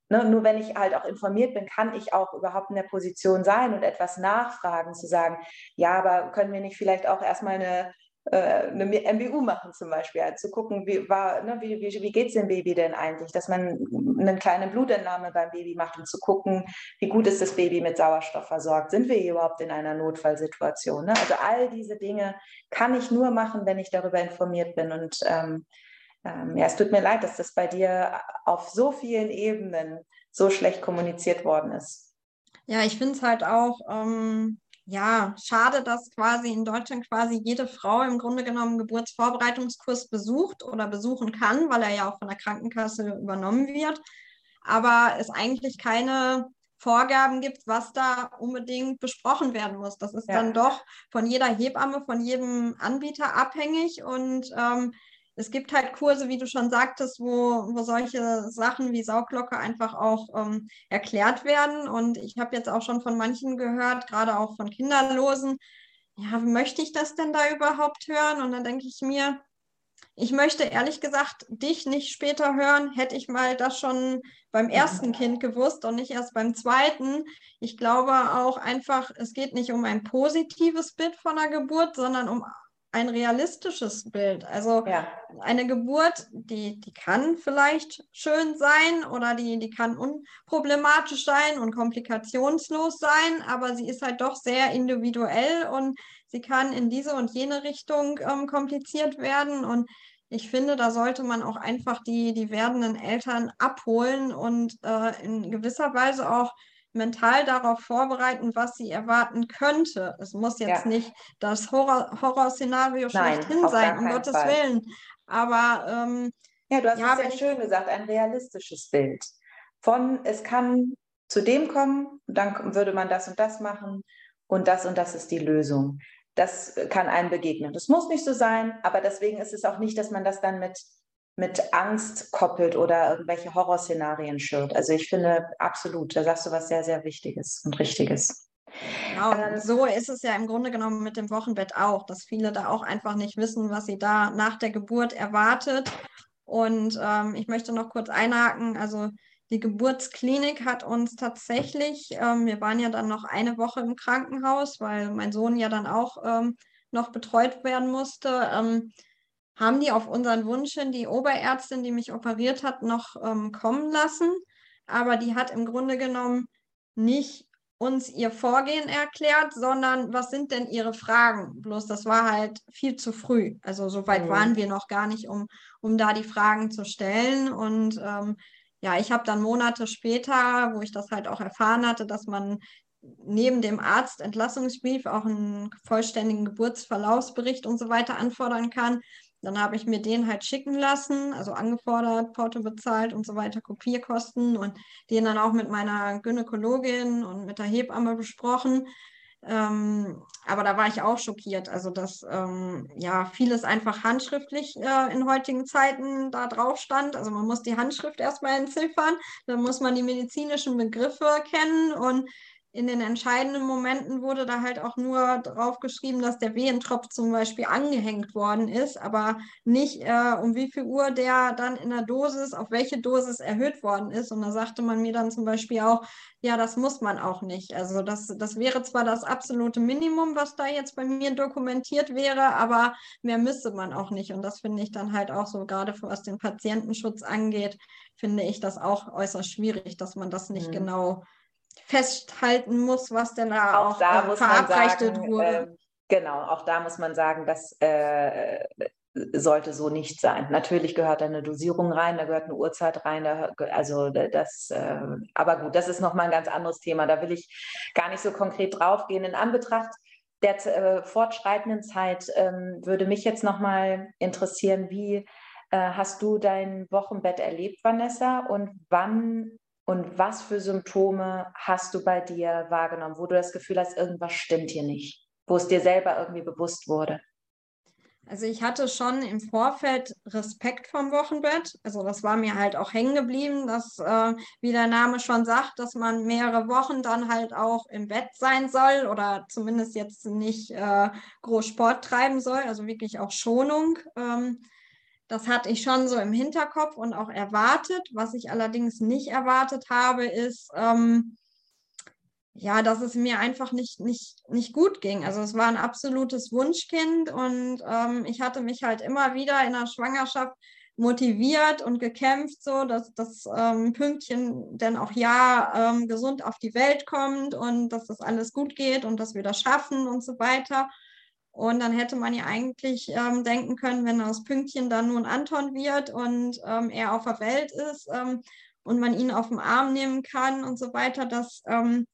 ne, nur wenn ich halt auch informiert bin, kann ich auch überhaupt in der Position sein und etwas nachfragen, zu sagen, ja, aber können wir nicht vielleicht auch erstmal eine eine MBU machen zum Beispiel, also zu gucken, wie, war, ne, wie, wie, wie geht es dem Baby denn eigentlich, dass man eine kleine Blutentnahme beim Baby macht, um zu gucken, wie gut ist das Baby mit Sauerstoff versorgt, sind wir hier überhaupt in einer Notfallsituation. Ne? Also all diese Dinge kann ich nur machen, wenn ich darüber informiert bin und ähm, ähm, ja, es tut mir leid, dass das bei dir auf so vielen Ebenen so schlecht kommuniziert worden ist. Ja, ich finde es halt auch, ähm, ja, schade, dass quasi in Deutschland quasi jede Frau im Grunde genommen einen Geburtsvorbereitungskurs besucht oder besuchen kann, weil er ja auch von der Krankenkasse übernommen wird. Aber es eigentlich keine Vorgaben gibt, was da unbedingt besprochen werden muss. Das ist ja. dann doch von jeder Hebamme, von jedem Anbieter abhängig und ähm, es gibt halt Kurse, wie du schon sagtest, wo, wo solche Sachen wie Sauglocke einfach auch ähm, erklärt werden. Und ich habe jetzt auch schon von manchen gehört, gerade auch von Kinderlosen, ja, möchte ich das denn da überhaupt hören? Und dann denke ich mir, ich möchte ehrlich gesagt dich nicht später hören, hätte ich mal das schon beim ersten Kind gewusst und nicht erst beim zweiten. Ich glaube auch einfach, es geht nicht um ein positives Bild von der Geburt, sondern um ein realistisches Bild. Also ja. eine Geburt, die, die kann vielleicht schön sein oder die, die kann unproblematisch sein und komplikationslos sein, aber sie ist halt doch sehr individuell und sie kann in diese und jene Richtung ähm, kompliziert werden. Und ich finde, da sollte man auch einfach die, die werdenden Eltern abholen und äh, in gewisser Weise auch mental darauf vorbereiten, was sie erwarten könnte. Es muss jetzt ja. nicht das Horror Horrorszenario schlechthin sein, um Gottes Fall. Willen. Aber ähm, ja, du hast ja, es sehr schön gesagt, ein realistisches Bild. Von es kann zu dem kommen, dann würde man das und das machen und das und das ist die Lösung. Das kann einem begegnen. Das muss nicht so sein, aber deswegen ist es auch nicht, dass man das dann mit mit Angst koppelt oder irgendwelche Horrorszenarien schürt. Also ich finde absolut, da sagst du was sehr, sehr Wichtiges und Richtiges. Genau, ähm, so ist es ja im Grunde genommen mit dem Wochenbett auch, dass viele da auch einfach nicht wissen, was sie da nach der Geburt erwartet. Und ähm, ich möchte noch kurz einhaken, also die Geburtsklinik hat uns tatsächlich, ähm, wir waren ja dann noch eine Woche im Krankenhaus, weil mein Sohn ja dann auch ähm, noch betreut werden musste. Haben die auf unseren Wunsch hin die Oberärztin, die mich operiert hat, noch ähm, kommen lassen. Aber die hat im Grunde genommen nicht uns ihr Vorgehen erklärt, sondern was sind denn ihre Fragen? Bloß das war halt viel zu früh. Also so weit mhm. waren wir noch gar nicht, um, um da die Fragen zu stellen. Und ähm, ja, ich habe dann Monate später, wo ich das halt auch erfahren hatte, dass man neben dem Arztentlassungsbrief auch einen vollständigen Geburtsverlaufsbericht und so weiter anfordern kann, dann habe ich mir den halt schicken lassen, also angefordert, Porto bezahlt und so weiter, Kopierkosten und den dann auch mit meiner Gynäkologin und mit der Hebamme besprochen. Ähm, aber da war ich auch schockiert. Also, dass ähm, ja vieles einfach handschriftlich äh, in heutigen Zeiten da drauf stand. Also, man muss die Handschrift erstmal entziffern, dann muss man die medizinischen Begriffe kennen und in den entscheidenden Momenten wurde da halt auch nur drauf geschrieben, dass der Wehentropf zum Beispiel angehängt worden ist, aber nicht äh, um wie viel Uhr der dann in der Dosis, auf welche Dosis erhöht worden ist. Und da sagte man mir dann zum Beispiel auch, ja, das muss man auch nicht. Also das, das wäre zwar das absolute Minimum, was da jetzt bei mir dokumentiert wäre, aber mehr müsste man auch nicht. Und das finde ich dann halt auch so, gerade was den Patientenschutz angeht, finde ich das auch äußerst schwierig, dass man das nicht mhm. genau festhalten muss, was denn da auch, auch da äh, verabreicht wurde. Äh, genau, auch da muss man sagen, das äh, sollte so nicht sein. Natürlich gehört da eine Dosierung rein, da gehört eine Uhrzeit rein, da, also das, äh, aber gut, das ist nochmal ein ganz anderes Thema. Da will ich gar nicht so konkret draufgehen. In Anbetracht der äh, fortschreitenden Zeit ähm, würde mich jetzt nochmal interessieren, wie äh, hast du dein Wochenbett erlebt, Vanessa, und wann und was für Symptome hast du bei dir wahrgenommen, wo du das Gefühl hast, irgendwas stimmt hier nicht, wo es dir selber irgendwie bewusst wurde? Also ich hatte schon im Vorfeld Respekt vom Wochenbett. Also das war mir halt auch hängen geblieben, dass, äh, wie der Name schon sagt, dass man mehrere Wochen dann halt auch im Bett sein soll oder zumindest jetzt nicht äh, groß Sport treiben soll, also wirklich auch Schonung. Ähm, das hatte ich schon so im Hinterkopf und auch erwartet. Was ich allerdings nicht erwartet habe, ist, ähm, ja, dass es mir einfach nicht, nicht, nicht gut ging. Also es war ein absolutes Wunschkind und ähm, ich hatte mich halt immer wieder in der Schwangerschaft motiviert und gekämpft, so dass das ähm, Pünktchen dann auch ja ähm, gesund auf die Welt kommt und dass das alles gut geht und dass wir das schaffen und so weiter. Und dann hätte man ja eigentlich ähm, denken können, wenn aus Pünktchen dann nun Anton wird und ähm, er auf der Welt ist ähm, und man ihn auf den Arm nehmen kann und so weiter, dass, ähm,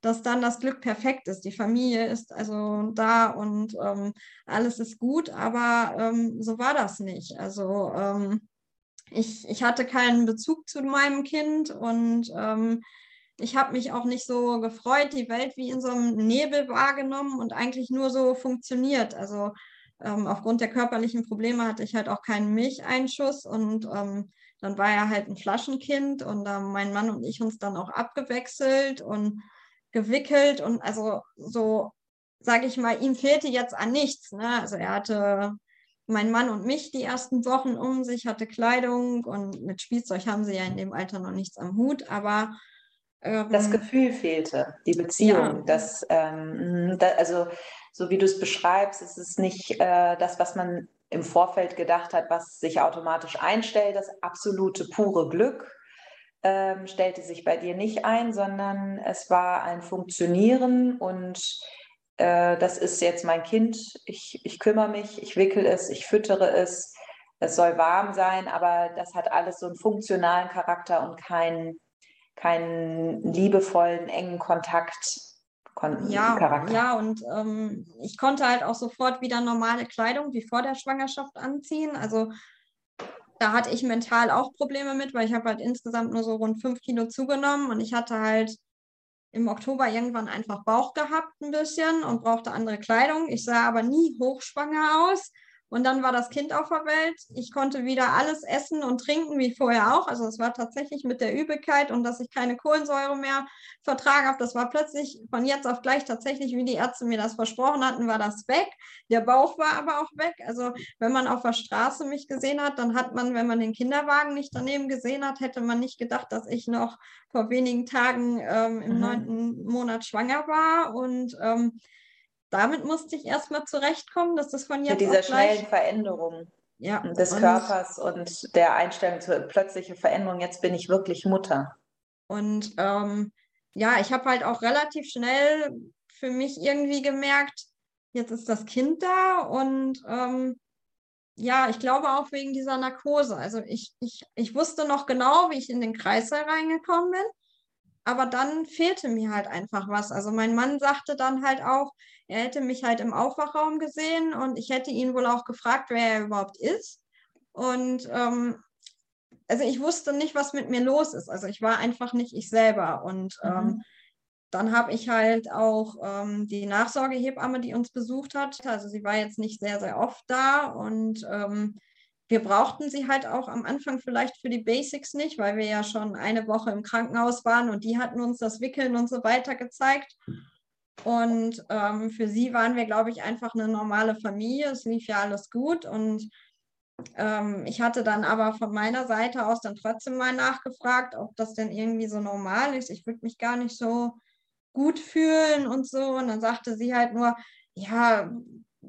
dass dann das Glück perfekt ist. Die Familie ist also da und ähm, alles ist gut, aber ähm, so war das nicht. Also ich, ich hatte keinen Bezug zu meinem Kind und ich habe mich auch nicht so gefreut, die Welt wie in so einem Nebel wahrgenommen und eigentlich nur so funktioniert. Also ähm, aufgrund der körperlichen Probleme hatte ich halt auch keinen Milcheinschuss und ähm, dann war er halt ein Flaschenkind und äh, mein Mann und ich uns dann auch abgewechselt und gewickelt und also so, sage ich mal, ihm fehlte jetzt an nichts. Ne? Also er hatte mein Mann und mich die ersten Wochen um sich, hatte Kleidung und mit Spielzeug haben sie ja in dem Alter noch nichts am Hut, aber das ähm, Gefühl fehlte, die Beziehung. Ja. Das, ähm, da, also so wie du es beschreibst, ist es nicht äh, das, was man im Vorfeld gedacht hat, was sich automatisch einstellt, das absolute pure Glück ähm, stellte sich bei dir nicht ein, sondern es war ein Funktionieren und äh, das ist jetzt mein Kind, ich, ich kümmere mich, ich wickel es, ich füttere es, es soll warm sein, aber das hat alles so einen funktionalen Charakter und keinen keinen liebevollen, engen Kontakt. Kon ja, Charakter. ja, und ähm, ich konnte halt auch sofort wieder normale Kleidung wie vor der Schwangerschaft anziehen. Also da hatte ich mental auch Probleme mit, weil ich habe halt insgesamt nur so rund fünf Kilo zugenommen und ich hatte halt im Oktober irgendwann einfach Bauch gehabt ein bisschen und brauchte andere Kleidung. Ich sah aber nie hochschwanger aus. Und dann war das Kind auf der Welt. Ich konnte wieder alles essen und trinken wie vorher auch. Also es war tatsächlich mit der Übelkeit und dass ich keine Kohlensäure mehr vertragen habe. Das war plötzlich von jetzt auf gleich tatsächlich, wie die Ärzte mir das versprochen hatten, war das weg. Der Bauch war aber auch weg. Also wenn man auf der Straße mich gesehen hat, dann hat man, wenn man den Kinderwagen nicht daneben gesehen hat, hätte man nicht gedacht, dass ich noch vor wenigen Tagen ähm, im mhm. neunten Monat schwanger war. Und ähm, damit musste ich erstmal zurechtkommen, dass das von jetzt Mit dieser schnellen Veränderung ja, des und, Körpers und der Einstellung zur plötzlichen Veränderung, jetzt bin ich wirklich Mutter. Und ähm, ja, ich habe halt auch relativ schnell für mich irgendwie gemerkt, jetzt ist das Kind da und ähm, ja, ich glaube auch wegen dieser Narkose. Also ich, ich, ich wusste noch genau, wie ich in den Kreißsaal reingekommen bin, aber dann fehlte mir halt einfach was. Also mein Mann sagte dann halt auch, er hätte mich halt im Aufwachraum gesehen und ich hätte ihn wohl auch gefragt, wer er überhaupt ist. Und ähm, also ich wusste nicht, was mit mir los ist. Also ich war einfach nicht ich selber. Und mhm. ähm, dann habe ich halt auch ähm, die Nachsorgehebamme, die uns besucht hat. Also sie war jetzt nicht sehr, sehr oft da und ähm, wir brauchten sie halt auch am Anfang vielleicht für die Basics nicht, weil wir ja schon eine Woche im Krankenhaus waren und die hatten uns das Wickeln und so weiter gezeigt. Und ähm, für sie waren wir, glaube ich, einfach eine normale Familie. Es lief ja alles gut. Und ähm, ich hatte dann aber von meiner Seite aus dann trotzdem mal nachgefragt, ob das denn irgendwie so normal ist. Ich würde mich gar nicht so gut fühlen und so. Und dann sagte sie halt nur, ja,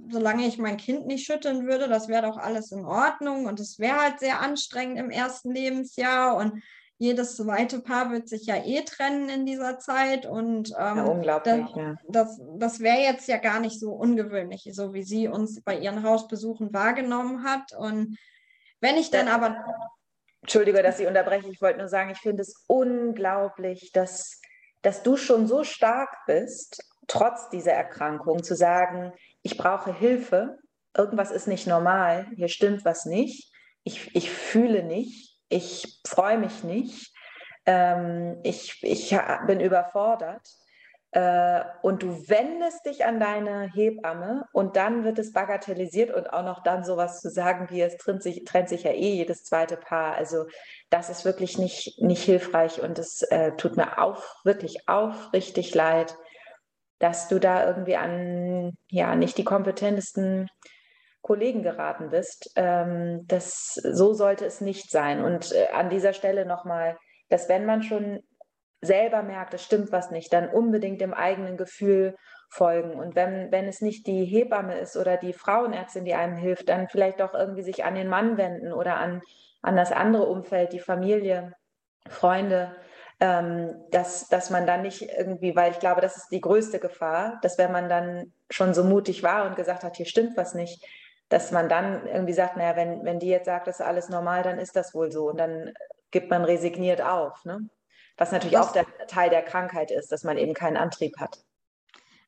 solange ich mein Kind nicht schütteln würde, das wäre doch alles in Ordnung. Und es wäre halt sehr anstrengend im ersten Lebensjahr. Und jedes zweite Paar wird sich ja eh trennen in dieser Zeit und ähm, ja, unglaublich, das, ja. das, das wäre jetzt ja gar nicht so ungewöhnlich, so wie sie uns bei ihren Hausbesuchen wahrgenommen hat. Und wenn ich dann aber. Entschuldige, dass ich unterbreche, ich wollte nur sagen, ich finde es unglaublich, dass, dass du schon so stark bist, trotz dieser Erkrankung, zu sagen, ich brauche Hilfe, irgendwas ist nicht normal, hier stimmt was nicht, ich, ich fühle nicht ich freue mich nicht, ähm, ich, ich bin überfordert. Äh, und du wendest dich an deine Hebamme und dann wird es bagatellisiert und auch noch dann sowas zu sagen, wie es trennt sich, trennt sich ja eh jedes zweite Paar. Also das ist wirklich nicht, nicht hilfreich und es äh, tut mir auch wirklich aufrichtig leid, dass du da irgendwie an ja nicht die kompetentesten Kollegen geraten bist. Ähm, das, so sollte es nicht sein. Und äh, an dieser Stelle nochmal, dass wenn man schon selber merkt, es stimmt was nicht, dann unbedingt dem eigenen Gefühl folgen. Und wenn, wenn es nicht die Hebamme ist oder die Frauenärztin, die einem hilft, dann vielleicht auch irgendwie sich an den Mann wenden oder an, an das andere Umfeld, die Familie, Freunde, ähm, dass, dass man dann nicht irgendwie, weil ich glaube, das ist die größte Gefahr, dass wenn man dann schon so mutig war und gesagt hat, hier stimmt was nicht, dass man dann irgendwie sagt, naja, wenn, wenn die jetzt sagt, das ist alles normal, dann ist das wohl so. Und dann gibt man resigniert auf. Ne? Was natürlich das, auch der Teil der Krankheit ist, dass man eben keinen Antrieb hat.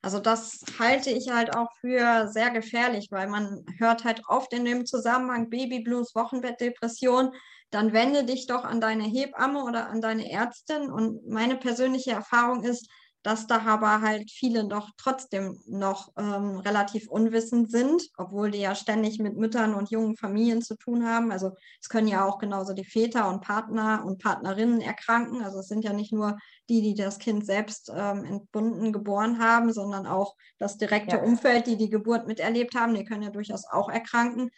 Also das halte ich halt auch für sehr gefährlich, weil man hört halt oft in dem Zusammenhang Babyblues, Wochenbettdepression, dann wende dich doch an deine Hebamme oder an deine Ärztin. Und meine persönliche Erfahrung ist, dass da aber halt viele doch trotzdem noch ähm, relativ unwissend sind, obwohl die ja ständig mit Müttern und jungen Familien zu tun haben. Also es können ja auch genauso die Väter und Partner und Partnerinnen erkranken. Also es sind ja nicht nur die, die das Kind selbst ähm, entbunden geboren haben, sondern auch das direkte ja. Umfeld, die die Geburt miterlebt haben. Die können ja durchaus auch erkranken.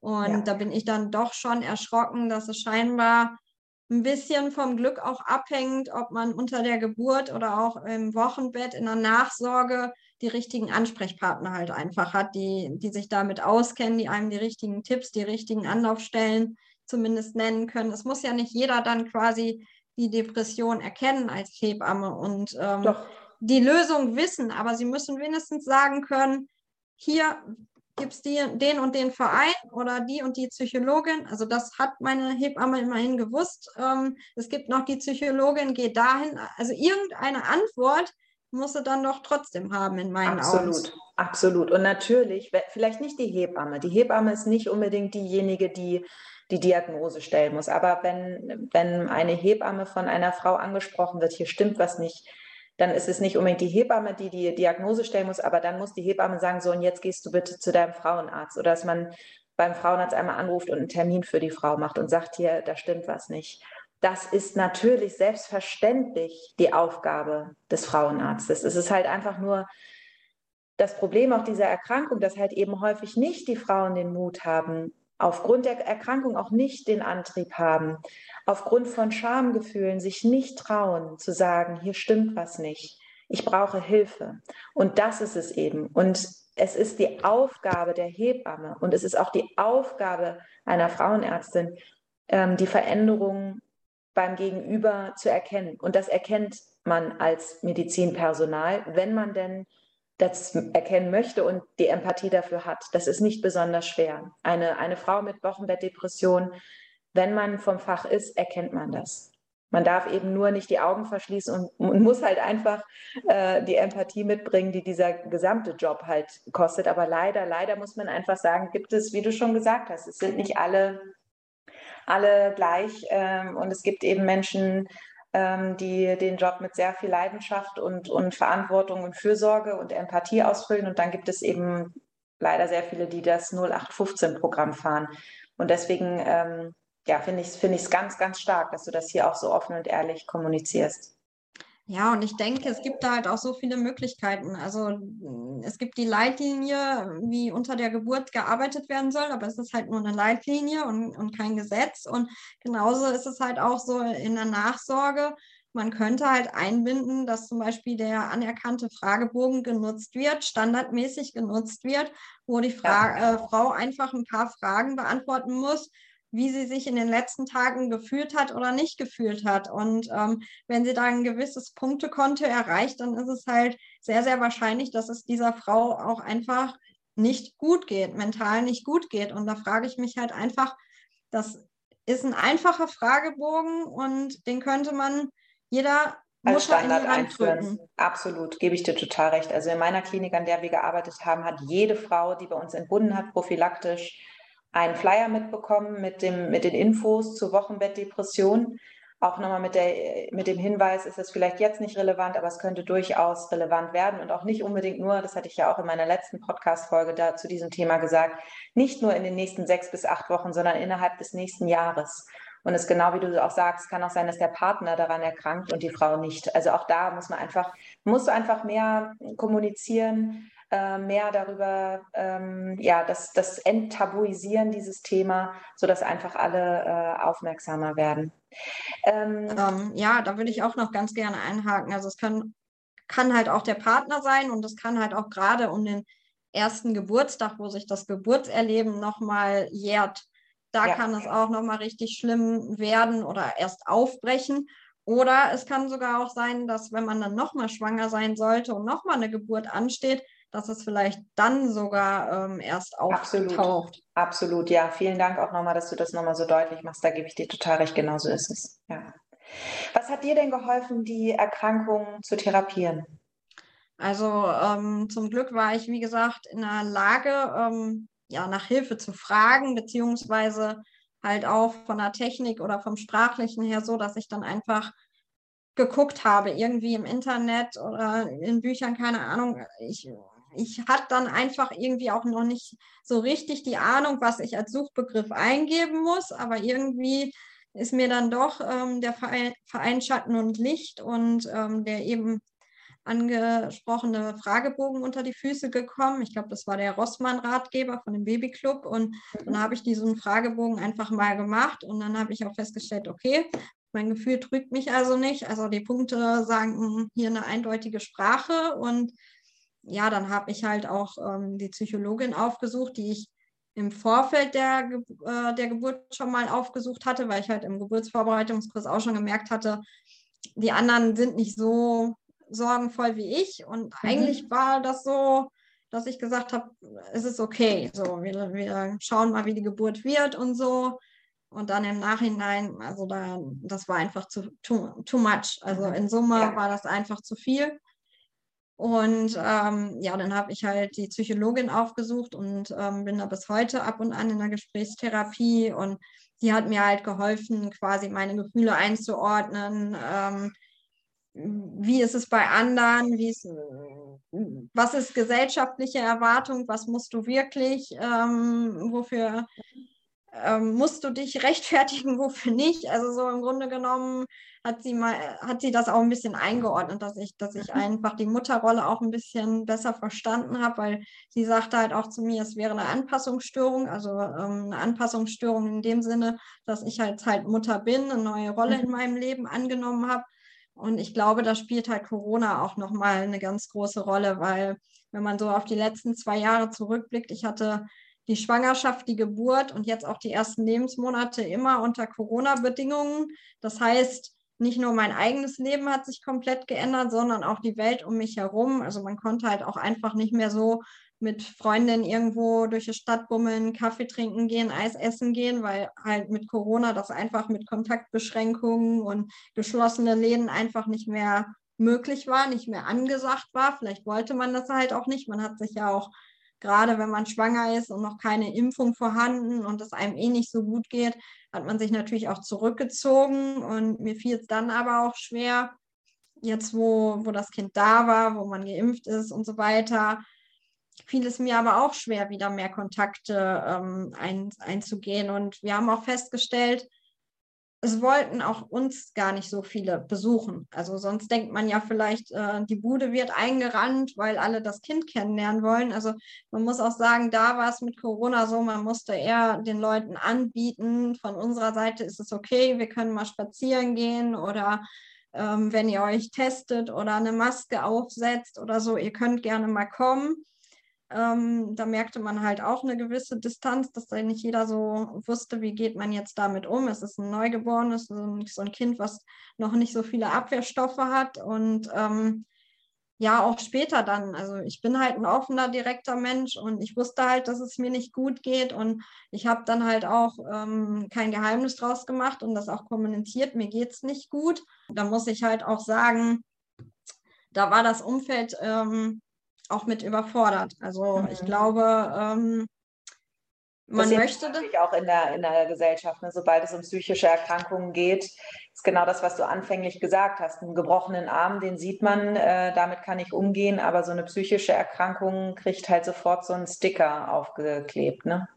Und ja. da bin ich dann doch schon erschrocken, dass es scheinbar ein bisschen vom Glück auch abhängt, ob man unter der Geburt oder auch im Wochenbett in der Nachsorge die richtigen Ansprechpartner halt einfach hat, die, die sich damit auskennen, die einem die richtigen Tipps, die richtigen Anlaufstellen zumindest nennen können. Es muss ja nicht jeder dann quasi die Depression erkennen als Hebamme und ähm, die Lösung wissen, aber sie müssen wenigstens sagen können, hier gibt es den und den Verein oder die und die Psychologin. Also das hat meine Hebamme immerhin gewusst. Ähm, es gibt noch die Psychologin, geht dahin. Also irgendeine Antwort muss sie dann doch trotzdem haben in meinen absolut, Augen. Absolut, absolut. Und natürlich, vielleicht nicht die Hebamme. Die Hebamme ist nicht unbedingt diejenige, die die Diagnose stellen muss. Aber wenn, wenn eine Hebamme von einer Frau angesprochen wird, hier stimmt was nicht, dann ist es nicht unbedingt die Hebamme, die die Diagnose stellen muss, aber dann muss die Hebamme sagen, so und jetzt gehst du bitte zu deinem Frauenarzt oder dass man beim Frauenarzt einmal anruft und einen Termin für die Frau macht und sagt, hier, da stimmt was nicht. Das ist natürlich selbstverständlich die Aufgabe des Frauenarztes. Es ist halt einfach nur das Problem auch dieser Erkrankung, dass halt eben häufig nicht die Frauen den Mut haben, aufgrund der Erkrankung auch nicht den Antrieb haben, aufgrund von Schamgefühlen sich nicht trauen zu sagen, hier stimmt was nicht, ich brauche Hilfe. Und das ist es eben. Und es ist die Aufgabe der Hebamme und es ist auch die Aufgabe einer Frauenärztin, ähm, die Veränderungen beim Gegenüber zu erkennen. Und das erkennt man als Medizinpersonal, wenn man denn das erkennen möchte und die Empathie dafür hat. Das ist nicht besonders schwer. Eine, eine Frau mit Wochenbettdepression, wenn man vom Fach ist, erkennt man das. Man darf eben nur nicht die Augen verschließen und, und muss halt einfach äh, die Empathie mitbringen, die dieser gesamte Job halt kostet. Aber leider, leider muss man einfach sagen, gibt es, wie du schon gesagt hast, es sind nicht alle, alle gleich. Ähm, und es gibt eben Menschen, ähm, die den Job mit sehr viel Leidenschaft und, und Verantwortung und Fürsorge und Empathie ausfüllen. Und dann gibt es eben leider sehr viele, die das 0815-Programm fahren. Und deswegen ähm, ja, finde ich es find ganz, ganz stark, dass du das hier auch so offen und ehrlich kommunizierst. Ja, und ich denke, es gibt da halt auch so viele Möglichkeiten. Also mm, es gibt die Leitlinie, wie unter der Geburt gearbeitet werden soll, aber es ist halt nur eine Leitlinie und, und kein Gesetz. Und genauso ist es halt auch so in der Nachsorge. Man könnte halt einbinden, dass zum Beispiel der anerkannte Fragebogen genutzt wird, standardmäßig genutzt wird, wo die Fra ja. äh, Frau einfach ein paar Fragen beantworten muss wie sie sich in den letzten Tagen gefühlt hat oder nicht gefühlt hat. Und ähm, wenn sie da ein gewisses Punktekonto erreicht, dann ist es halt sehr, sehr wahrscheinlich, dass es dieser Frau auch einfach nicht gut geht, mental nicht gut geht. Und da frage ich mich halt einfach, das ist ein einfacher Fragebogen und den könnte man jeder als Standard einführen. Absolut, gebe ich dir total recht. Also in meiner Klinik, an der wir gearbeitet haben, hat jede Frau, die bei uns entbunden hat, prophylaktisch einen Flyer mitbekommen mit, dem, mit den Infos zur Wochenbettdepression. Auch nochmal mit, mit dem Hinweis, ist es vielleicht jetzt nicht relevant, aber es könnte durchaus relevant werden und auch nicht unbedingt nur, das hatte ich ja auch in meiner letzten Podcast-Folge da zu diesem Thema gesagt, nicht nur in den nächsten sechs bis acht Wochen, sondern innerhalb des nächsten Jahres. Und es genau wie du auch sagst, kann auch sein, dass der Partner daran erkrankt und die Frau nicht. Also auch da muss man einfach, muss einfach mehr kommunizieren, äh, mehr darüber, ähm, ja, das, das Enttabuisieren dieses Thema, sodass einfach alle äh, aufmerksamer werden. Ähm, ähm, ja, da würde ich auch noch ganz gerne einhaken. Also es kann, kann halt auch der Partner sein und es kann halt auch gerade um den ersten Geburtstag, wo sich das Geburtserleben nochmal jährt, da ja. kann es auch nochmal richtig schlimm werden oder erst aufbrechen. Oder es kann sogar auch sein, dass wenn man dann nochmal schwanger sein sollte und nochmal eine Geburt ansteht, dass es vielleicht dann sogar ähm, erst auftaucht. Absolut. Absolut, ja. Vielen Dank auch nochmal, dass du das nochmal so deutlich machst. Da gebe ich dir total recht, genau so ist es. Ja. Was hat dir denn geholfen, die Erkrankung zu therapieren? Also ähm, zum Glück war ich, wie gesagt, in der Lage, ähm, ja, nach Hilfe zu fragen, beziehungsweise halt auch von der Technik oder vom Sprachlichen her so, dass ich dann einfach geguckt habe, irgendwie im Internet oder in Büchern, keine Ahnung. Ich ich hatte dann einfach irgendwie auch noch nicht so richtig die Ahnung, was ich als Suchbegriff eingeben muss, aber irgendwie ist mir dann doch ähm, der Verein, Verein, Schatten und Licht und ähm, der eben angesprochene Fragebogen unter die Füße gekommen. Ich glaube, das war der Rossmann-Ratgeber von dem Babyclub. Und dann habe ich diesen Fragebogen einfach mal gemacht und dann habe ich auch festgestellt, okay, Mein Gefühl trügt mich also nicht. Also die Punkte sagen hier eine eindeutige Sprache. Und ja, dann habe ich halt auch ähm, die Psychologin aufgesucht, die ich im Vorfeld der, äh, der Geburt schon mal aufgesucht hatte, weil ich halt im Geburtsvorbereitungskurs auch schon gemerkt hatte, die anderen sind nicht so sorgenvoll wie ich. Und mhm. eigentlich war das so, dass ich gesagt habe, es ist okay. So, wir, wir schauen mal, wie die Geburt wird und so. Und dann im Nachhinein, also da, das war einfach zu too, too much. Also mhm. in Summe ja. war das einfach zu viel. Und ähm, ja, dann habe ich halt die Psychologin aufgesucht und ähm, bin da bis heute ab und an in der Gesprächstherapie. Und die hat mir halt geholfen, quasi meine Gefühle einzuordnen. Ähm, wie ist es bei anderen? Ist, was ist gesellschaftliche Erwartung? Was musst du wirklich? Ähm, wofür ähm, musst du dich rechtfertigen, wofür nicht? Also so im Grunde genommen hat sie mal, hat sie das auch ein bisschen eingeordnet, dass ich, dass ich mhm. einfach die Mutterrolle auch ein bisschen besser verstanden habe, weil sie sagte halt auch zu mir, es wäre eine Anpassungsstörung, also ähm, eine Anpassungsstörung in dem Sinne, dass ich halt halt Mutter bin, eine neue Rolle in mhm. meinem Leben angenommen habe. Und ich glaube, da spielt halt Corona auch nochmal eine ganz große Rolle, weil wenn man so auf die letzten zwei Jahre zurückblickt, ich hatte die Schwangerschaft, die Geburt und jetzt auch die ersten Lebensmonate immer unter Corona-Bedingungen. Das heißt, nicht nur mein eigenes Leben hat sich komplett geändert, sondern auch die Welt um mich herum. Also man konnte halt auch einfach nicht mehr so mit Freundinnen irgendwo durch die Stadt bummeln, Kaffee trinken gehen, Eis essen gehen, weil halt mit Corona das einfach mit Kontaktbeschränkungen und geschlossene Läden einfach nicht mehr möglich war, nicht mehr angesagt war. Vielleicht wollte man das halt auch nicht. Man hat sich ja auch gerade wenn man schwanger ist und noch keine Impfung vorhanden und es einem eh nicht so gut geht, hat man sich natürlich auch zurückgezogen. Und mir fiel es dann aber auch schwer, jetzt wo, wo das Kind da war, wo man geimpft ist und so weiter, fiel es mir aber auch schwer, wieder mehr Kontakte ähm, ein, einzugehen. Und wir haben auch festgestellt, es wollten auch uns gar nicht so viele besuchen. Also sonst denkt man ja vielleicht, äh, die Bude wird eingerannt, weil alle das Kind kennenlernen wollen. Also man muss auch sagen, da war es mit Corona so, man musste eher den Leuten anbieten, von unserer Seite ist es okay, wir können mal spazieren gehen oder ähm, wenn ihr euch testet oder eine Maske aufsetzt oder so, ihr könnt gerne mal kommen. Ähm, da merkte man halt auch eine gewisse Distanz, dass da nicht jeder so wusste, wie geht man jetzt damit um. Es ist ein Neugeborenes, so ein, Kind, was noch nicht so viele Abwehrstoffe hat. Und ähm, ja, auch später dann. Also ich bin halt ein offener, direkter Mensch und ich wusste halt, dass es mir nicht gut geht. Und ich habe dann halt auch ähm, kein Geheimnis draus gemacht und das auch kommuniziert, mir geht es nicht gut. Da muss ich halt auch sagen, da war das Umfeld ähm, auch mit überfordert. Also mhm. ich glaube, ähm, man das möchte natürlich auch in der, in der Gesellschaft, ne? sobald es um psychische Erkrankungen geht, ist genau das, was du anfänglich gesagt hast. Einen gebrochenen Arm, den sieht man, äh, damit kann ich umgehen, aber so eine psychische Erkrankung kriegt halt sofort so einen Sticker aufgeklebt. Ne?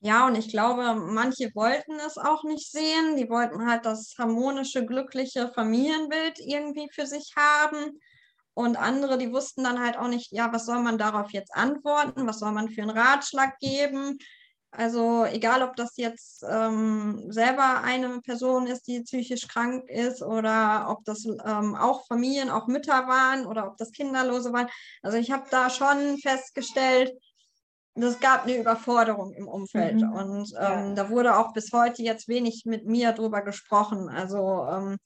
Ja, und ich glaube, manche wollten es auch nicht sehen. Die wollten halt das harmonische, glückliche Familienbild irgendwie für sich haben. Und andere, die wussten dann halt auch nicht, ja, was soll man darauf jetzt antworten, was soll man für einen Ratschlag geben. Also egal, ob das jetzt ähm, selber eine Person ist, die psychisch krank ist oder ob das ähm, auch Familien, auch Mütter waren oder ob das Kinderlose waren. Also ich habe da schon festgestellt, es gab eine Überforderung im Umfeld mhm. und ähm, ja. da wurde auch bis heute jetzt wenig mit mir drüber gesprochen. Also ähm,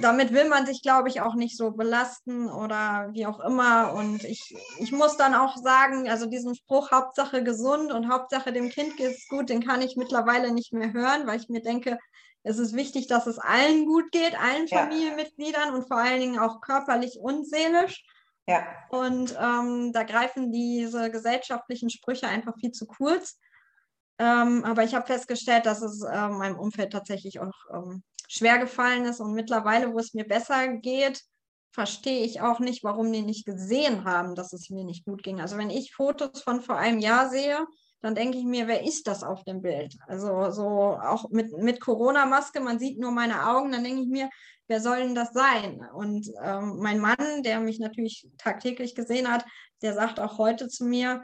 damit will man sich, glaube ich, auch nicht so belasten oder wie auch immer. Und ich, ich muss dann auch sagen, also diesen Spruch Hauptsache gesund und Hauptsache dem Kind geht es gut, den kann ich mittlerweile nicht mehr hören, weil ich mir denke, es ist wichtig, dass es allen gut geht, allen ja. Familienmitgliedern und vor allen Dingen auch körperlich und seelisch. Ja. Und ähm, da greifen diese gesellschaftlichen Sprüche einfach viel zu kurz. Ähm, aber ich habe festgestellt, dass es äh, meinem Umfeld tatsächlich auch ähm, schwer gefallen ist. Und mittlerweile, wo es mir besser geht, verstehe ich auch nicht, warum die nicht gesehen haben, dass es mir nicht gut ging. Also wenn ich Fotos von vor einem Jahr sehe, dann denke ich mir, wer ist das auf dem Bild? Also so auch mit, mit Corona-Maske, man sieht nur meine Augen, dann denke ich mir, wer soll denn das sein? Und ähm, mein Mann, der mich natürlich tagtäglich gesehen hat, der sagt auch heute zu mir,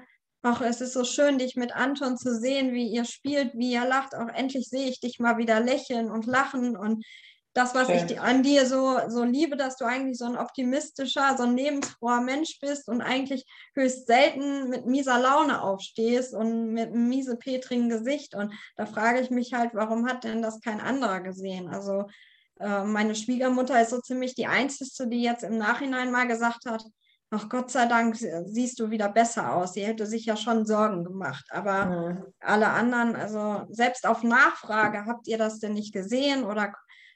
ach, es ist so schön, dich mit Anton zu sehen, wie ihr spielt, wie ihr lacht. Auch endlich sehe ich dich mal wieder lächeln und lachen und das, was Schön. ich an dir so, so liebe, dass du eigentlich so ein optimistischer, so ein lebensfroher Mensch bist und eigentlich höchst selten mit mieser Laune aufstehst und mit einem miese petrigen Gesicht. Und da frage ich mich halt, warum hat denn das kein anderer gesehen? Also äh, meine Schwiegermutter ist so ziemlich die Einzige, die jetzt im Nachhinein mal gesagt hat, ach Gott sei Dank siehst du wieder besser aus. Sie hätte sich ja schon Sorgen gemacht. Aber mhm. alle anderen, also selbst auf Nachfrage, habt ihr das denn nicht gesehen oder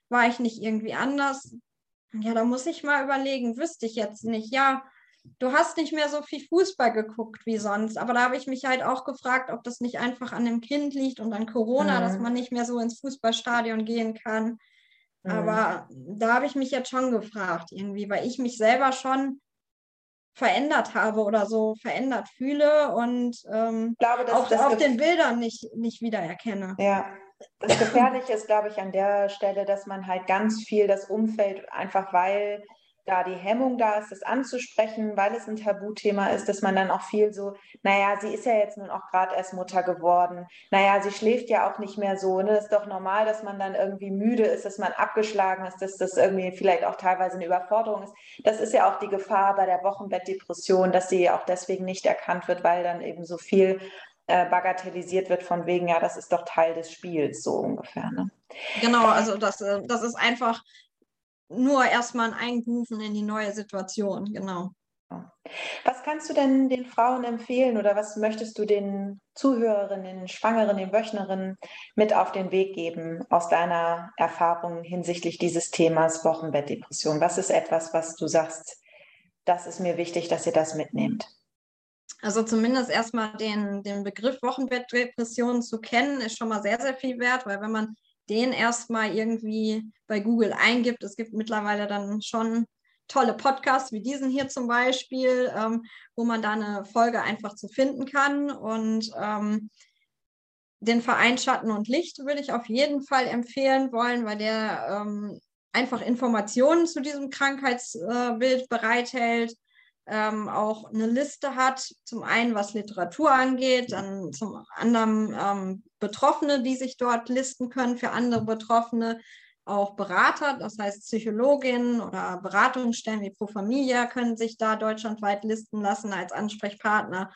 war ich nicht irgendwie anders? Ja, da muss ich mal überlegen, wüsste ich jetzt nicht. Ja, du hast nicht mehr so viel Fußball geguckt wie sonst, aber da habe ich mich halt auch gefragt, ob das nicht einfach an dem Kind liegt und an Corona, mhm. dass man nicht mehr so ins Fußballstadion gehen kann. Mhm. Aber da habe ich mich jetzt schon gefragt, irgendwie, weil ich mich selber schon verändert habe oder so verändert fühle und ähm, glaube, auch auf den Bildern nicht, nicht wiedererkenne. Ja, das Gefährliche ist, glaube ich, an der Stelle, dass man halt ganz viel das Umfeld, einfach weil da die Hemmung da ist, das anzusprechen, weil es ein Tabuthema ist, dass man dann auch viel so, naja, sie ist ja jetzt nun auch gerade erst Mutter geworden, naja, sie schläft ja auch nicht mehr so, ne? Ist doch normal, dass man dann irgendwie müde ist, dass man abgeschlagen ist, dass das irgendwie vielleicht auch teilweise eine Überforderung ist. Das ist ja auch die Gefahr bei der Wochenbettdepression, dass sie auch deswegen nicht erkannt wird, weil dann eben so viel äh, bagatellisiert wird von wegen, ja, das ist doch Teil des Spiels, so ungefähr. Ne? Genau, also das, äh, das ist einfach nur erstmal ein Einrufen in die neue Situation, genau. Was kannst du denn den Frauen empfehlen oder was möchtest du den Zuhörerinnen, den Schwangeren, den Wöchnerinnen mit auf den Weg geben aus deiner Erfahrung hinsichtlich dieses Themas Wochenbettdepression? Was ist etwas, was du sagst, das ist mir wichtig, dass ihr das mitnehmt? Also zumindest erstmal den, den Begriff Wochenbettdepression zu kennen, ist schon mal sehr, sehr viel wert, weil wenn man den erstmal irgendwie bei Google eingibt, es gibt mittlerweile dann schon tolle Podcasts wie diesen hier zum Beispiel, ähm, wo man da eine Folge einfach zu finden kann. Und ähm, den Verein Schatten und Licht würde ich auf jeden Fall empfehlen wollen, weil der ähm, einfach Informationen zu diesem Krankheitsbild bereithält ähm, auch eine Liste hat, zum einen was Literatur angeht, dann zum anderen ähm, Betroffene, die sich dort listen können für andere Betroffene, auch Berater, das heißt Psychologinnen oder Beratungsstellen wie Pro Familia können sich da deutschlandweit listen lassen als Ansprechpartner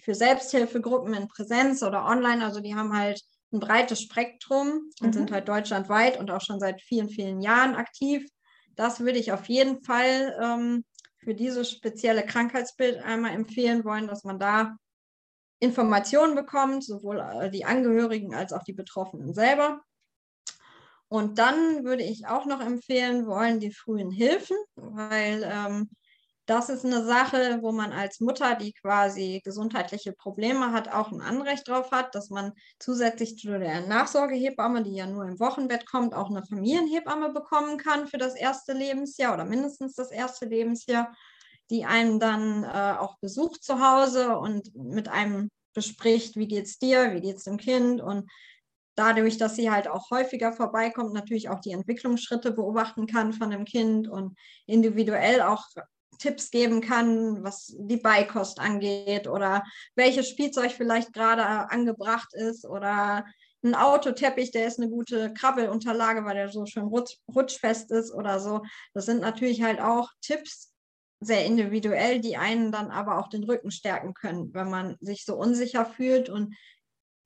für Selbsthilfegruppen in Präsenz oder online. Also die haben halt ein breites Spektrum und mhm. sind halt deutschlandweit und auch schon seit vielen, vielen Jahren aktiv. Das würde ich auf jeden Fall ähm, für dieses spezielle Krankheitsbild einmal empfehlen wollen, dass man da Informationen bekommt, sowohl äh, die Angehörigen als auch die Betroffenen selber. Und dann würde ich auch noch empfehlen wollen, die frühen Hilfen, weil ähm, das ist eine Sache, wo man als Mutter, die quasi gesundheitliche Probleme hat, auch ein Anrecht drauf hat, dass man zusätzlich zu der Nachsorgehebamme, die ja nur im Wochenbett kommt, auch eine Familienhebamme bekommen kann für das erste Lebensjahr oder mindestens das erste Lebensjahr, die einem dann äh, auch besucht zu Hause und mit einem bespricht, wie geht es dir, wie geht es dem Kind? Und dadurch, dass sie halt auch häufiger vorbeikommt, natürlich auch die Entwicklungsschritte beobachten kann von dem Kind und individuell auch Tipps geben kann, was die Beikost angeht oder welches Spielzeug vielleicht gerade angebracht ist oder ein Autoteppich, der ist eine gute Krabbelunterlage, weil der so schön rutsch, rutschfest ist oder so. Das sind natürlich halt auch Tipps, sehr individuell, die einen dann aber auch den Rücken stärken können, wenn man sich so unsicher fühlt und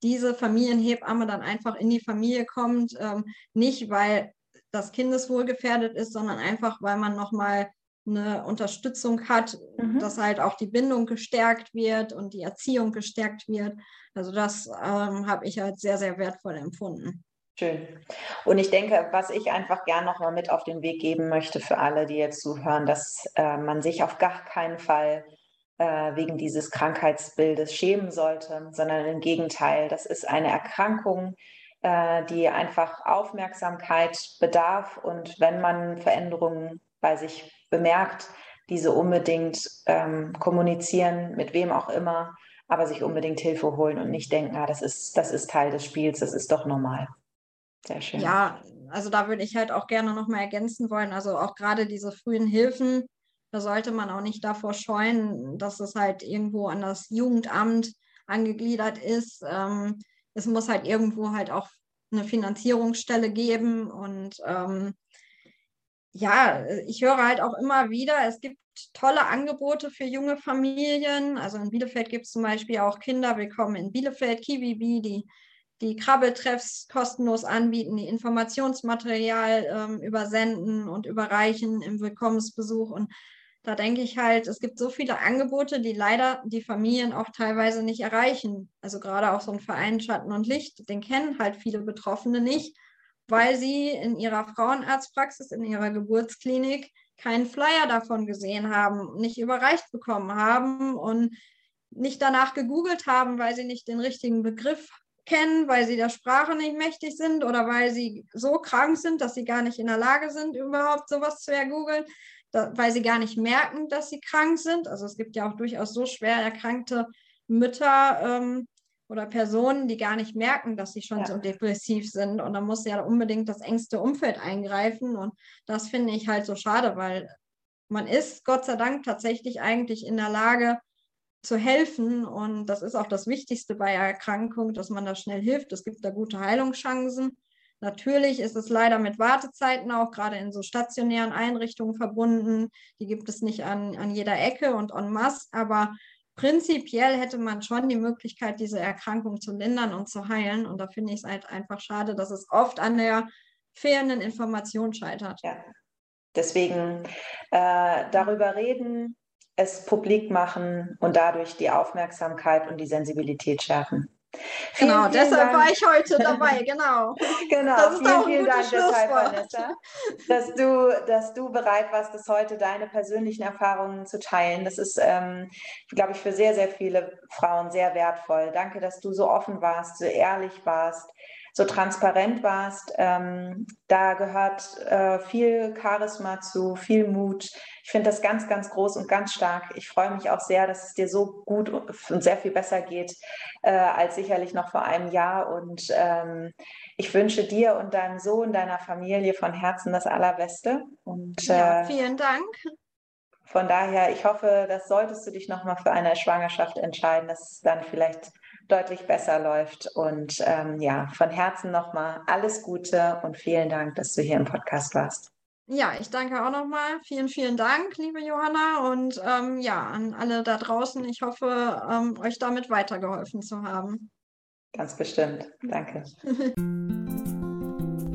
diese Familienhebamme dann einfach in die Familie kommt, ähm, nicht weil das Kindeswohl gefährdet ist, sondern einfach, weil man nochmal eine Unterstützung hat, mhm. dass halt auch die Bindung gestärkt wird und die Erziehung gestärkt wird. Also das ähm, habe ich als sehr, sehr wertvoll empfunden. Schön. Und ich denke, was ich einfach gern noch mal mit auf den Weg geben möchte für alle, die jetzt zuhören, dass äh, man sich auf gar keinen Fall äh, wegen dieses Krankheitsbildes schämen sollte, sondern im Gegenteil, das ist eine Erkrankung, äh, die einfach Aufmerksamkeit bedarf. Und wenn man Veränderungen bei sich bemerkt, diese unbedingt ähm, kommunizieren, mit wem auch immer, aber sich unbedingt Hilfe holen und nicht denken, ah, das ist, das ist Teil des Spiels, das ist doch normal. Sehr schön. Ja, also da würde ich halt auch gerne nochmal ergänzen wollen, also auch gerade diese frühen Hilfen, da sollte man auch nicht davor scheuen, dass es halt irgendwo an das Jugendamt angegliedert ist. Ähm, es muss halt irgendwo halt auch eine Finanzierungsstelle geben und ähm, ja, ich höre halt auch immer wieder, es gibt tolle Angebote für junge Familien. Also in Bielefeld gibt es zum Beispiel auch Kinder willkommen in Bielefeld, Kiwibi, die die Krabbeltreffs kostenlos anbieten, die Informationsmaterial ähm, übersenden und überreichen im Willkommensbesuch. Und da denke ich halt, es gibt so viele Angebote, die leider die Familien auch teilweise nicht erreichen. Also gerade auch so ein Verein Schatten und Licht, den kennen halt viele Betroffene nicht, weil sie in ihrer Frauenarztpraxis, in ihrer Geburtsklinik keinen Flyer davon gesehen haben, nicht überreicht bekommen haben und nicht danach gegoogelt haben, weil sie nicht den richtigen Begriff kennen, weil sie der Sprache nicht mächtig sind oder weil sie so krank sind, dass sie gar nicht in der Lage sind, überhaupt sowas zu ergoogeln, da, weil sie gar nicht merken, dass sie krank sind. Also es gibt ja auch durchaus so schwer erkrankte Mütter ähm, oder Personen, die gar nicht merken, dass sie schon ja. so depressiv sind. Und da muss ja unbedingt das engste Umfeld eingreifen. Und das finde ich halt so schade, weil man ist Gott sei Dank tatsächlich eigentlich in der Lage, zu helfen. Und das ist auch das Wichtigste bei Erkrankung, dass man da schnell hilft. Es gibt da gute Heilungschancen. Natürlich ist es leider mit Wartezeiten auch gerade in so stationären Einrichtungen verbunden. Die gibt es nicht an, an jeder Ecke und en masse, aber prinzipiell hätte man schon die Möglichkeit, diese Erkrankung zu lindern und zu heilen. Und da finde ich es halt einfach schade, dass es oft an der fehlenden Information scheitert. Ja. Deswegen äh, darüber reden, es publik machen und dadurch die Aufmerksamkeit und die Sensibilität schärfen. Vielen, genau, vielen deshalb Dank. war ich heute dabei, genau. genau, das ist vielen, vielen Dank deshalb, Vanessa, dass du, dass du bereit warst, das heute deine persönlichen Erfahrungen zu teilen. Das ist, ähm, glaube ich, für sehr, sehr viele Frauen sehr wertvoll. Danke, dass du so offen warst, so ehrlich warst, so transparent warst. Ähm, da gehört äh, viel Charisma zu, viel Mut. Ich finde das ganz, ganz groß und ganz stark. Ich freue mich auch sehr, dass es dir so gut und sehr viel besser geht äh, als sicherlich noch vor einem Jahr. Und ähm, ich wünsche dir und deinem Sohn, deiner Familie von Herzen das Allerbeste. Und, ja, äh, vielen Dank. Von daher, ich hoffe, dass solltest du dich nochmal für eine Schwangerschaft entscheiden, dass es dann vielleicht deutlich besser läuft. Und ähm, ja, von Herzen nochmal alles Gute und vielen Dank, dass du hier im Podcast warst. Ja, ich danke auch nochmal. Vielen, vielen Dank, liebe Johanna. Und ähm, ja, an alle da draußen. Ich hoffe, ähm, euch damit weitergeholfen zu haben. Ganz bestimmt. Danke.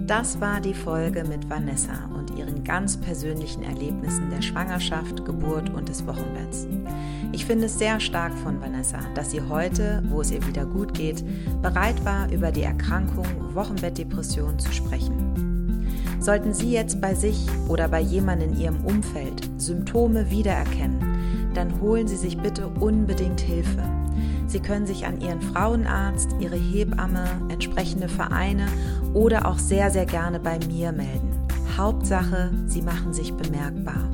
Das war die Folge mit Vanessa und ihren ganz persönlichen Erlebnissen der Schwangerschaft, Geburt und des Wochenbetts. Ich finde es sehr stark von Vanessa, dass sie heute, wo es ihr wieder gut geht, bereit war, über die Erkrankung Wochenbettdepression zu sprechen. Sollten Sie jetzt bei sich oder bei jemandem in Ihrem Umfeld Symptome wiedererkennen, dann holen Sie sich bitte unbedingt Hilfe. Sie können sich an Ihren Frauenarzt, Ihre Hebamme, entsprechende Vereine oder auch sehr, sehr gerne bei mir melden. Hauptsache, Sie machen sich bemerkbar.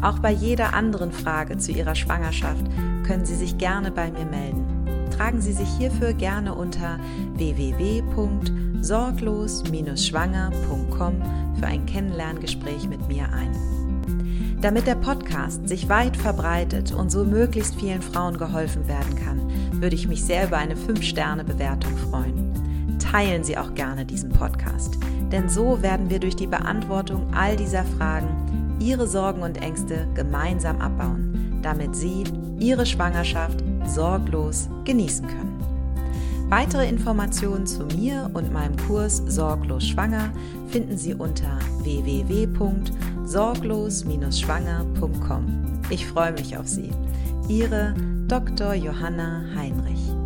Auch bei jeder anderen Frage zu Ihrer Schwangerschaft können Sie sich gerne bei mir melden. Tragen Sie sich hierfür gerne unter www.sorglos-schwanger.com für ein Kennenlerngespräch mit mir ein. Damit der Podcast sich weit verbreitet und so möglichst vielen Frauen geholfen werden kann, würde ich mich sehr über eine 5-Sterne-Bewertung freuen. Teilen Sie auch gerne diesen Podcast, denn so werden wir durch die Beantwortung all dieser Fragen Ihre Sorgen und Ängste gemeinsam abbauen, damit Sie Ihre Schwangerschaft sorglos genießen können. Weitere Informationen zu mir und meinem Kurs Sorglos Schwanger finden Sie unter www.sorglos-schwanger.com. Ich freue mich auf Sie. Ihre Dr. Johanna Heinrich.